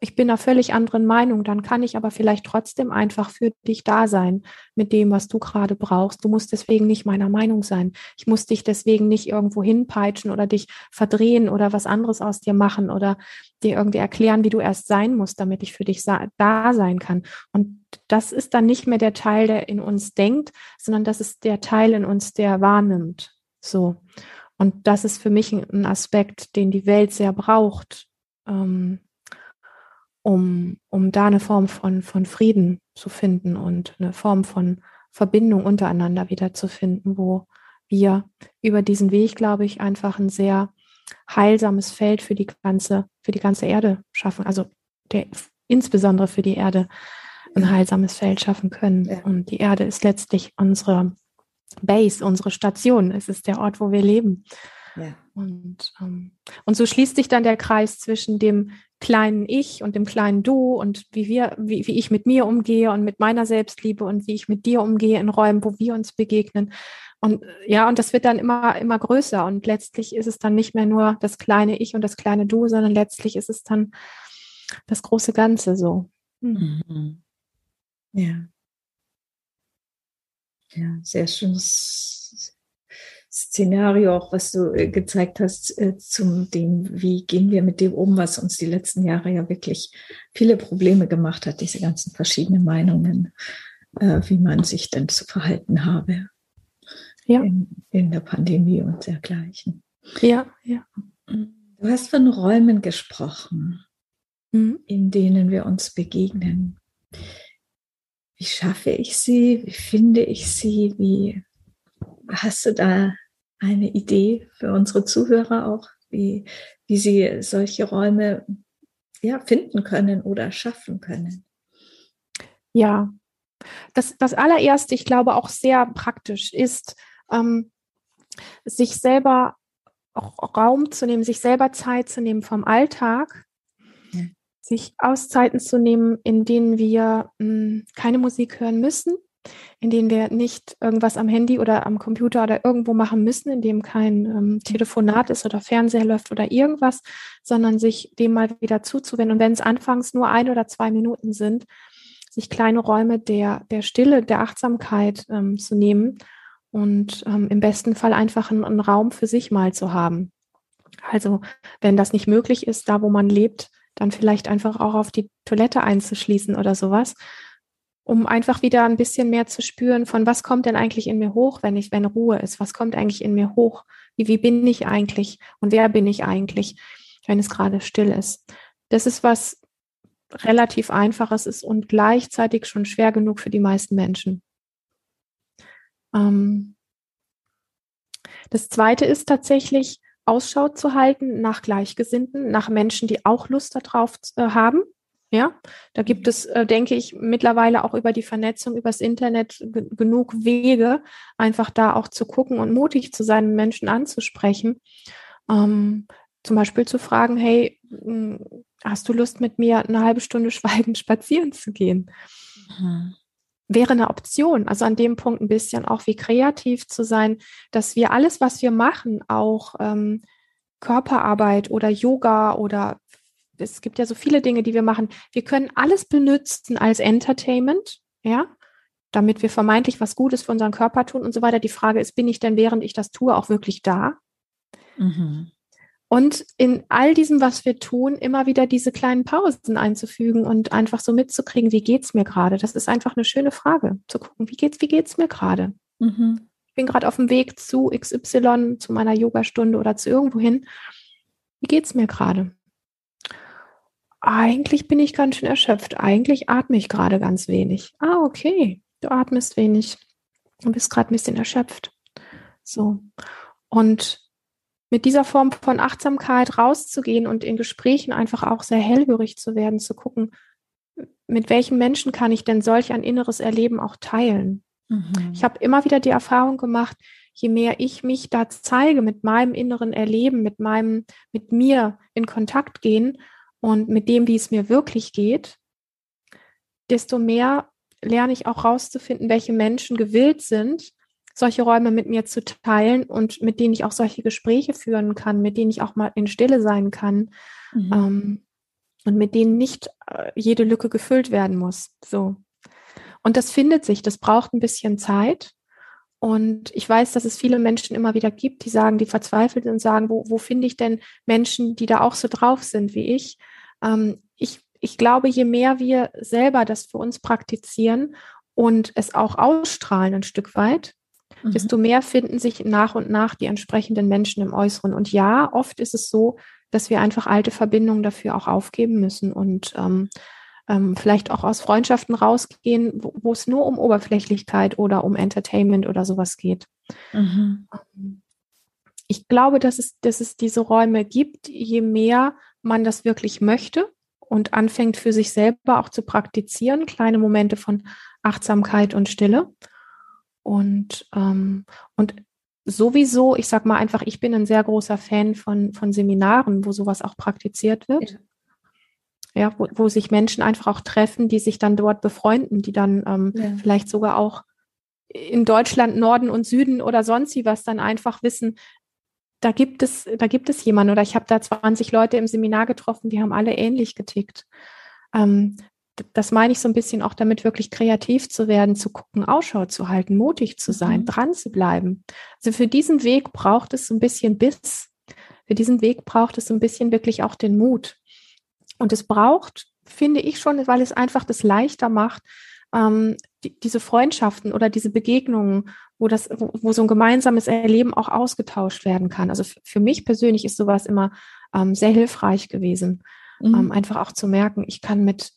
ich bin einer völlig anderen Meinung, dann kann ich aber vielleicht trotzdem einfach für dich da sein mit dem, was du gerade brauchst. Du musst deswegen nicht meiner Meinung sein. Ich muss dich deswegen nicht irgendwo hinpeitschen oder dich verdrehen oder was anderes aus dir machen oder dir irgendwie erklären, wie du erst sein musst, damit ich für dich da sein kann. Und das ist dann nicht mehr der Teil, der in uns denkt, sondern das ist der Teil in uns, der wahrnimmt. So. Und das ist für mich ein Aspekt, den die Welt sehr braucht. Ähm, um, um da eine Form von, von Frieden zu finden und eine Form von Verbindung untereinander wiederzufinden, wo wir über diesen Weg, glaube ich, einfach ein sehr heilsames Feld für die ganze, für die ganze Erde schaffen, also der, insbesondere für die Erde ein heilsames Feld schaffen können. Ja. Und die Erde ist letztlich unsere Base, unsere Station. Es ist der Ort, wo wir leben. Ja. Und, ähm, und so schließt sich dann der Kreis zwischen dem kleinen Ich und dem kleinen Du und wie wir, wie, wie ich mit mir umgehe und mit meiner Selbstliebe und wie ich mit dir umgehe in Räumen, wo wir uns begegnen. Und ja, und das wird dann immer, immer größer. Und letztlich ist es dann nicht mehr nur das kleine Ich und das kleine Du, sondern letztlich ist es dann das große Ganze so. Hm. Mhm. Ja. Ja, sehr schönes Szenario, auch was du äh, gezeigt hast, äh, zum dem, wie gehen wir mit dem um, was uns die letzten Jahre ja wirklich viele Probleme gemacht hat, diese ganzen verschiedenen Meinungen, äh, wie man sich denn zu verhalten habe ja. in, in der Pandemie und dergleichen. Ja, ja. Du hast von Räumen gesprochen, mhm. in denen wir uns begegnen. Wie schaffe ich sie? Wie finde ich sie? Wie hast du da eine Idee für unsere Zuhörer auch, wie, wie sie solche Räume ja, finden können oder schaffen können? Ja, das, das allererste, ich glaube auch sehr praktisch, ist, ähm, sich selber auch Raum zu nehmen, sich selber Zeit zu nehmen vom Alltag, ja. sich Auszeiten zu nehmen, in denen wir mh, hm, keine Musik hören müssen, in denen wir nicht irgendwas am Handy oder am Computer oder irgendwo machen müssen, in dem kein ähm, Telefonat ist oder Fernseher läuft oder irgendwas, sondern sich dem mal wieder zuzuwenden. Und wenn es anfangs nur ein oder zwei Minuten sind, sich kleine Räume der, der Stille, der Achtsamkeit ähm, zu nehmen und ähm, im besten Fall einfach einen, einen Raum für sich mal zu haben. Also wenn das nicht möglich ist, da wo man lebt, dann vielleicht einfach auch auf die Toilette einzuschließen oder sowas um einfach wieder ein bisschen mehr zu spüren, von was kommt denn eigentlich in mir hoch, wenn ich, wenn Ruhe ist, was kommt eigentlich in mir hoch, wie, wie bin ich eigentlich und wer bin ich eigentlich, wenn es gerade still ist. Das ist was relativ einfaches ist und gleichzeitig schon schwer genug für die meisten Menschen. Ähm das zweite ist tatsächlich, Ausschau zu halten nach Gleichgesinnten, nach Menschen, die auch Lust darauf äh, haben, ja, da gibt es, äh, denke ich, mittlerweile auch über die Vernetzung, übers Internet genug Wege, einfach da auch zu gucken und mutig zu sein, Menschen anzusprechen. Ähm, zum Beispiel zu fragen, hey, hm, hast du Lust mit mir eine halbe Stunde schweigend spazieren zu gehen? Mhm. wäre eine Option. Also an dem Punkt ein bisschen auch wie kreativ zu sein, dass wir alles, was wir machen, auch ähm, Körperarbeit oder Yoga oder es gibt ja so viele Dinge, die wir machen. Wir können alles benutzen als Entertainment, ja, damit wir vermeintlich was Gutes für unseren Körper tun und so weiter. Die Frage ist, bin ich denn, während ich das tue, auch wirklich da? Mhm. Und in all diesem, was wir tun, immer wieder diese kleinen Pausen einzufügen und einfach so mitzukriegen, wie geht es mir gerade? Das ist einfach eine schöne Frage, zu gucken, wie geht's, wie geht's mir gerade? Mhm. Ich bin gerade auf dem Weg zu XY, zu meiner Yogastunde oder zu irgendwohin. Wie geht es mir gerade? Eigentlich bin ich ganz schön erschöpft. Eigentlich atme ich gerade ganz wenig. Ah, okay. Du atmest wenig. Du bist gerade ein bisschen erschöpft. So. Und mit dieser Form von Achtsamkeit rauszugehen und in Gesprächen einfach auch sehr hellhörig zu werden, zu gucken, mit welchen Menschen kann ich denn solch ein inneres Erleben auch teilen? Mhm. Ich habe immer wieder die Erfahrung gemacht, je mehr ich mich da zeige mit meinem inneren Erleben, mit meinem, mit mir in Kontakt gehen und mit dem, wie es mir wirklich geht, desto mehr lerne ich auch rauszufinden, welche Menschen gewillt sind, solche Räume mit mir zu teilen und mit denen ich auch solche Gespräche führen kann, mit denen ich auch mal in Stille sein kann mhm. ähm, und mit denen nicht äh, jede Lücke gefüllt werden muss. So. Und das findet sich, das braucht ein bisschen Zeit. Und ich weiß, dass es viele Menschen immer wieder gibt, die sagen, die verzweifelt sind und sagen, wo, wo finde ich denn Menschen, die da auch so drauf sind wie ich? Ähm, ich? Ich glaube, je mehr wir selber das für uns praktizieren und es auch ausstrahlen ein Stück weit, mhm. desto mehr finden sich nach und nach die entsprechenden Menschen im Äußeren. Und ja, oft ist es so, dass wir einfach alte Verbindungen dafür auch aufgeben müssen und ähm, ähm, vielleicht auch aus Freundschaften rausgehen, wo, es nur um Oberflächlichkeit oder um Entertainment oder sowas geht. Mhm. Ähm, ich glaube, dass es, dass es diese Räume gibt, je mehr man das wirklich möchte und anfängt für sich selber auch zu praktizieren, kleine Momente von Achtsamkeit und Stille. Und, ähm, und sowieso, ich sag mal einfach, ich bin ein sehr großer Fan von, von Seminaren, wo sowas auch praktiziert wird. Ja. Ja, wo, wo sich Menschen einfach auch treffen, die sich dann dort befreunden, die dann ähm, ja. vielleicht sogar auch in Deutschland Norden und Süden oder sonst wie was dann einfach wissen, da gibt es, da gibt es jemanden oder ich habe da 20 Leute im Seminar getroffen, die haben alle ähnlich getickt. Ähm, das meine ich so ein bisschen auch damit, wirklich kreativ zu werden, zu gucken, Ausschau zu halten, mutig zu sein, mhm. dran zu bleiben. Also für diesen Weg braucht es so ein bisschen Biss. Für diesen Weg braucht es so ein bisschen wirklich auch den Mut. Und es braucht, finde ich schon, weil es einfach das leichter macht, ähm, die, diese Freundschaften oder diese Begegnungen, wo das, wo, wo, so ein gemeinsames Erleben auch ausgetauscht werden kann. Also für mich persönlich ist sowas immer ähm, sehr hilfreich gewesen, mhm. ähm, einfach auch zu merken, ich kann mit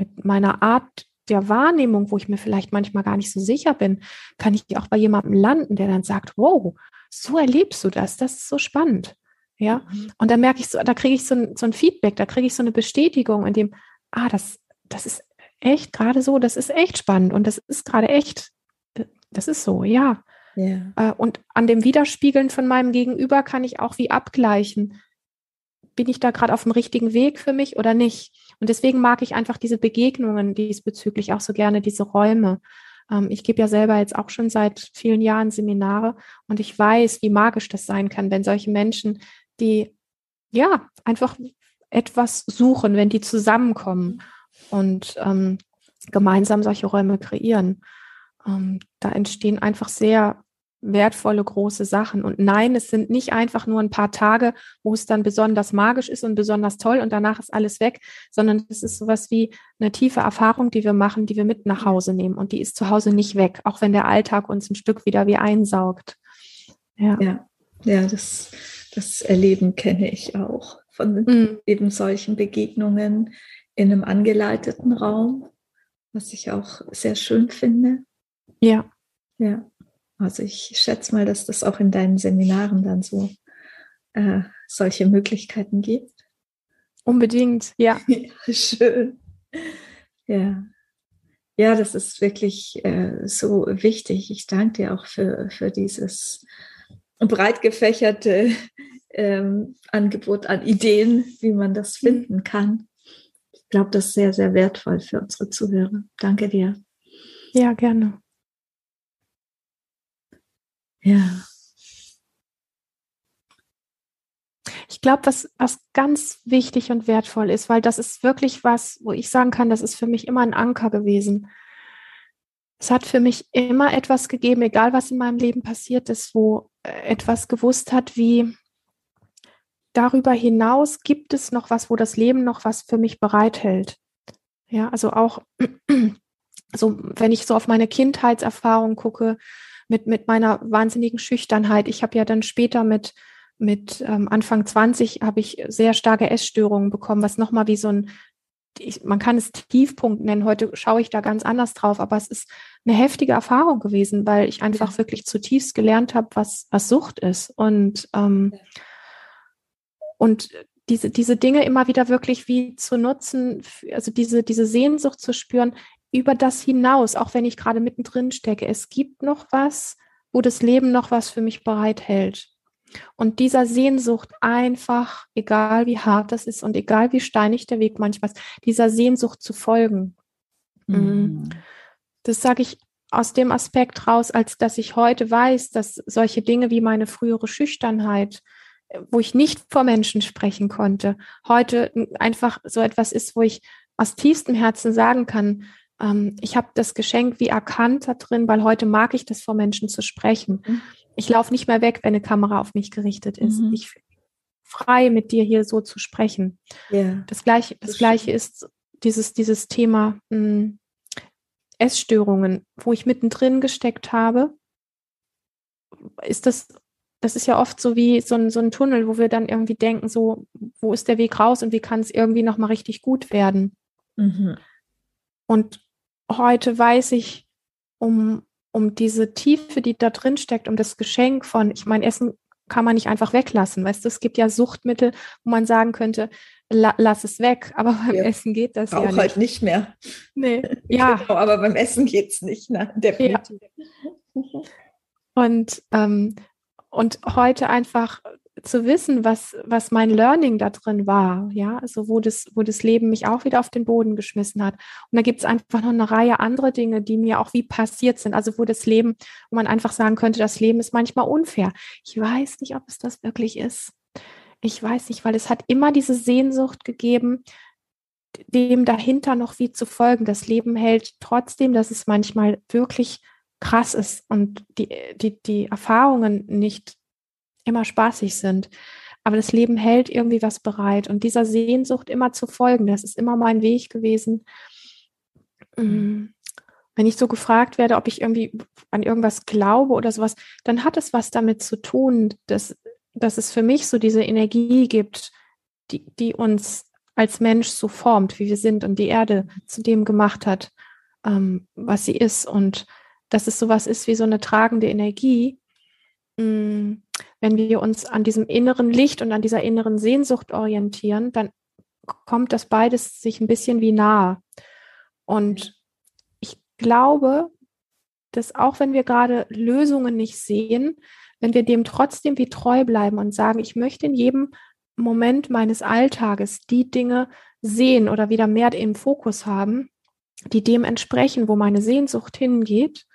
mit meiner Art der Wahrnehmung, wo ich mir vielleicht manchmal gar nicht so sicher bin, kann ich auch bei jemandem landen, der dann sagt, wow, so erlebst du das, das ist so spannend. Ja, mhm. und da merke ich so, da kriege ich so ein, so ein Feedback, da kriege ich so eine Bestätigung, in dem, ah, das, das ist echt gerade so, das ist echt spannend und das ist gerade echt, das ist so, ja. Yeah. Und an dem Widerspiegeln von meinem Gegenüber kann ich auch wie abgleichen, bin ich da gerade auf dem richtigen Weg für mich oder nicht? Und deswegen mag ich einfach diese Begegnungen diesbezüglich auch so gerne, diese Räume. Ähm, ich gebe ja selber jetzt auch schon seit vielen Jahren Seminare und ich weiß, wie magisch das sein kann, wenn solche Menschen, die ja einfach etwas suchen, wenn die zusammenkommen und ähm, gemeinsam solche Räume kreieren. Ähm, da entstehen einfach sehr wertvolle große Sachen. Und nein, es sind nicht einfach nur ein paar Tage, wo es dann besonders magisch ist und besonders toll und danach ist alles weg, sondern es ist sowas wie eine tiefe Erfahrung, die wir machen, die wir mit nach Hause nehmen und die ist zu Hause nicht weg, auch wenn der Alltag uns ein Stück wieder wie einsaugt. Ja, ja, ja das, das Erleben kenne ich auch von mhm. eben solchen Begegnungen in einem angeleiteten Raum, was ich auch sehr schön finde. Ja. Ja. Also ich schätze mal, dass das auch in deinen Seminaren dann so äh, solche Möglichkeiten gibt. Unbedingt, ja. ja schön. Ja. Ja, das ist wirklich äh, so wichtig. Ich danke dir auch für, für dieses breit gefächerte ähm, Angebot an Ideen, wie man das mhm. finden kann. Ich glaube, das ist sehr, sehr wertvoll für unsere Zuhörer. Danke dir. Ja, gerne. Ja. Ich glaube, was, was ganz wichtig und wertvoll ist, weil das ist wirklich was, wo ich sagen kann, das ist für mich immer ein Anker gewesen. Es hat für mich immer etwas gegeben, egal was in meinem Leben passiert ist, wo äh, etwas gewusst hat, wie darüber hinaus gibt es noch was, wo das Leben noch was für mich bereithält. Ja, also auch so, wenn ich so auf meine Kindheitserfahrung gucke, mit, mit meiner wahnsinnigen Schüchternheit. Ich habe ja dann später mit, mit ähm, Anfang 20 habe ich sehr starke Essstörungen bekommen, was nochmal wie so ein, ich, man kann es Tiefpunkt nennen. Heute schaue ich da ganz anders drauf, aber es ist eine heftige Erfahrung gewesen, weil ich einfach ja. wirklich zutiefst gelernt habe, was, was Sucht ist. Und, ähm, und diese, diese Dinge immer wieder wirklich wie zu nutzen, also diese, diese Sehnsucht zu spüren, über das hinaus, auch wenn ich gerade mittendrin stecke. Es gibt noch was, wo das Leben noch was für mich bereithält. Und dieser Sehnsucht einfach, egal wie hart das ist und egal wie steinig der Weg manchmal ist, dieser Sehnsucht zu folgen. Mhm. mhm. Das sage ich aus dem Aspekt raus, als dass ich heute weiß, dass solche Dinge wie meine frühere Schüchternheit, wo ich nicht vor Menschen sprechen konnte, heute einfach so etwas ist, wo ich aus tiefstem Herzen sagen kann, ähm, ich habe das Geschenk wie erkannt da drin, weil heute mag ich das vor Menschen zu sprechen. Mhm. Ich laufe nicht mehr weg, wenn eine Kamera auf mich gerichtet ist. Mhm. Ich frei mit dir hier so zu sprechen. Yeah. Das gleiche, das, das gleiche ist dieses, dieses Thema mh, hm, Essstörungen, wo ich mittendrin gesteckt habe. Ist das, das ist ja oft so wie so ein, so ein Tunnel, wo wir dann irgendwie denken, so, wo ist der Weg raus und wie kann es irgendwie nochmal richtig gut werden? Mhm. Und heute weiß ich um, um diese Tiefe, die da drin steckt, um das Geschenk von, ich meine, Essen kann man nicht einfach weglassen. Weißt du, es gibt ja Suchtmittel, wo man sagen könnte, la, lass es weg, aber beim ja. Essen geht das Auch ja nicht. halt nicht mehr. Nee, ja. Genau, aber beim Essen geht es nicht, ne? definitiv. Ja. Und, ähm, und heute einfach zu wissen, was, was mein Learning da drin war, ja, also wo das, wo das Leben mich auch wieder auf den Boden geschmissen hat. Und da gibt es einfach noch eine Reihe andere Dinge, die mir auch wie passiert sind, also wo das Leben, wo man einfach sagen könnte, das Leben ist manchmal unfair. Ich weiß nicht, ob es das wirklich ist. Ich weiß nicht, weil es hat immer diese Sehnsucht gegeben, dem dahinter noch wie zu folgen. Das Leben hält trotzdem, dass es manchmal wirklich krass ist und die, die, die Erfahrungen nicht immer spaßig sind. Aber das Leben hält irgendwie was bereit und dieser Sehnsucht immer zu folgen, das ist immer mein Weg gewesen. Mm. Wenn ich so gefragt werde, ob ich irgendwie an irgendwas glaube oder sowas, dann hat es was damit zu tun, dass, dass es für mich so diese Energie gibt, die, die uns als Mensch so formt, wie wir sind und die Erde zu dem gemacht hat, ähm, was sie ist. Und dass es sowas ist wie so eine tragende Energie, Mm, wenn wir uns an diesem inneren Licht und an dieser inneren Sehnsucht orientieren, dann kommt das beides sich ein bisschen wie nahe. Und ich glaube, dass auch wenn wir gerade Lösungen nicht sehen, wenn wir dem trotzdem wie treu bleiben und sagen, ich möchte in jedem Moment meines Alltages die Dinge sehen oder wieder mehr im Fokus haben, die dem entsprechen, wo meine Sehnsucht hingeht,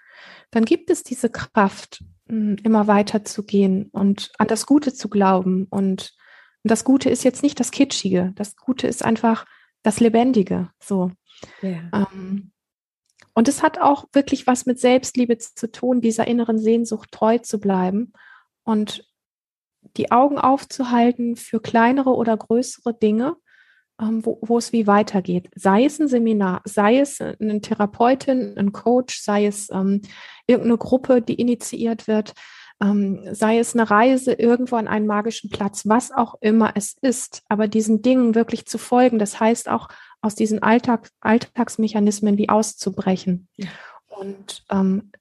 dann gibt es diese Kraft, immer weiter zu gehen und an das Gute zu glauben. Und das Gute ist jetzt nicht das Kitschige. Das Gute ist einfach das Lebendige. So. Ja. Ähm, und es hat auch wirklich was mit Selbstliebe zu tun, dieser inneren Sehnsucht treu zu bleiben und die Augen aufzuhalten für kleinere oder größere Dinge, wo, wo es wie weitergeht. Sei es ein Seminar, sei es eine Therapeutin, ein Coach, sei es ähm, irgendeine Gruppe, die initiiert wird, ähm, sei es eine Reise irgendwo an einen magischen Platz, was auch immer es ist, aber diesen Dingen wirklich zu folgen, das heißt auch aus diesen Alltag, Alltagsmechanismen wie auszubrechen. Und ähm,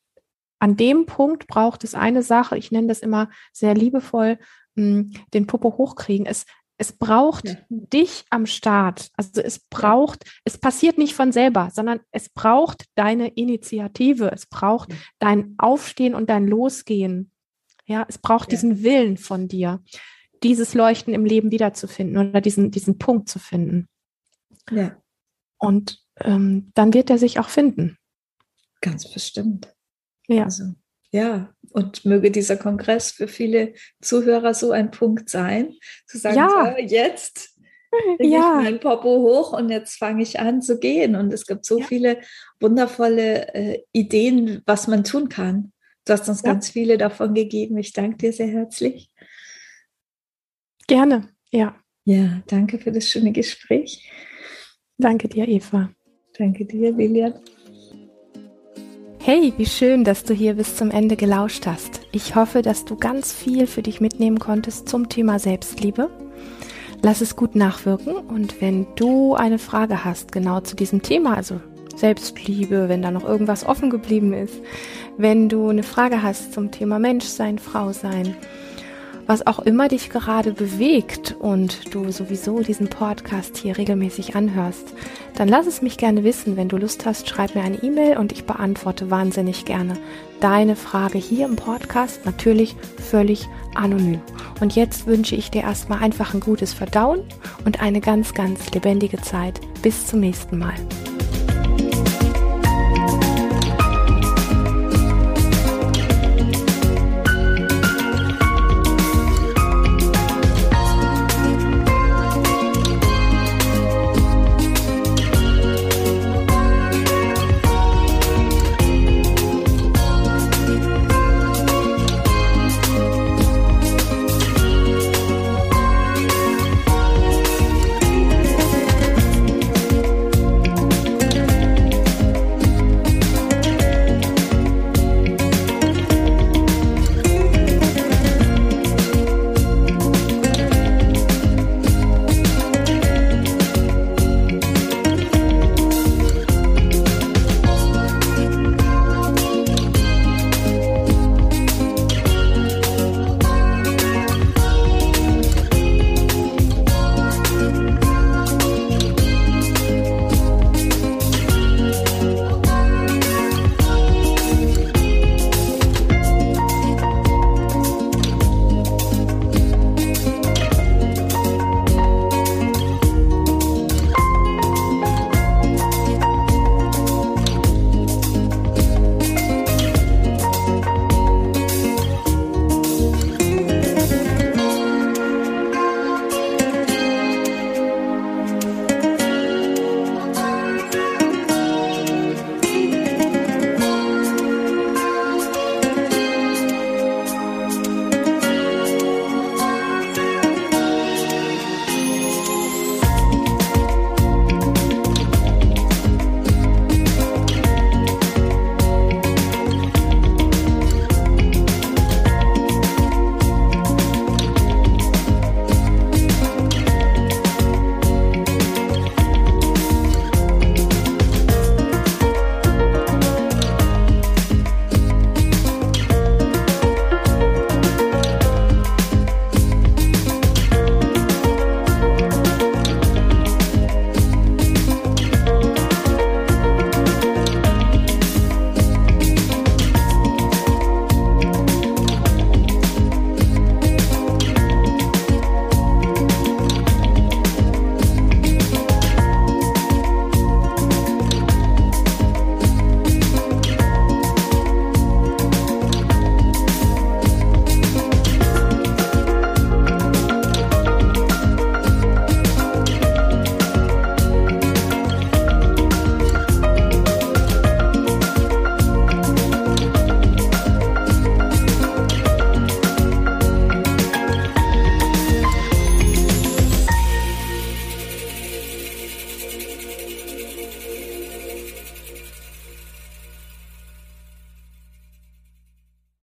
an dem Punkt braucht es eine Sache, ich nenne das immer sehr liebevoll, hm, den Popo hochkriegen. Es, es braucht ja. dich am Start. Also es braucht, ja. es passiert nicht von selber, sondern es braucht deine Initiative. Es braucht ja. dein Aufstehen und dein Losgehen. Ja, es braucht diesen Willen von dir, dieses Leuchten im Leben wiederzufinden oder diesen, diesen Punkt zu finden. Ja. Und ähm, dann wird er sich auch finden. Ganz bestimmt. Ja. Also, ja, und möge dieser Kongress für viele Zuhörer so ein Punkt sein, zu sagen, ja. so, jetzt ja. ich mein Popo hoch und jetzt fange ich an zu gehen. Und es gibt so ja. viele wundervolle äh, Ideen, was man tun kann. Du hast uns ja. ganz viele davon gegeben. Ich danke dir sehr herzlich. Gerne, ja. Ja, danke für das schöne Gespräch. Danke dir, Eva. Danke dir, Lilian. Hey, wie schön, dass du hier bis zum Ende gelauscht hast. Ich hoffe, dass du ganz viel für dich mitnehmen konntest zum Thema Selbstliebe. Lass es gut nachwirken und wenn du eine Frage hast genau zu diesem Thema, also Selbstliebe, wenn da noch irgendwas offen geblieben ist, wenn du eine Frage hast zum Thema Menschsein, Frau sein, was auch immer dich gerade bewegt und du sowieso diesen Podcast hier regelmäßig anhörst, dann lass es mich gerne wissen. Wenn du Lust hast, schreib mir eine E-Mail und ich beantworte wahnsinnig gerne deine Frage hier im Podcast, natürlich völlig anonym. Und jetzt wünsche ich dir erstmal einfach ein gutes Verdauen und eine ganz, ganz lebendige Zeit. Bis zum nächsten Mal.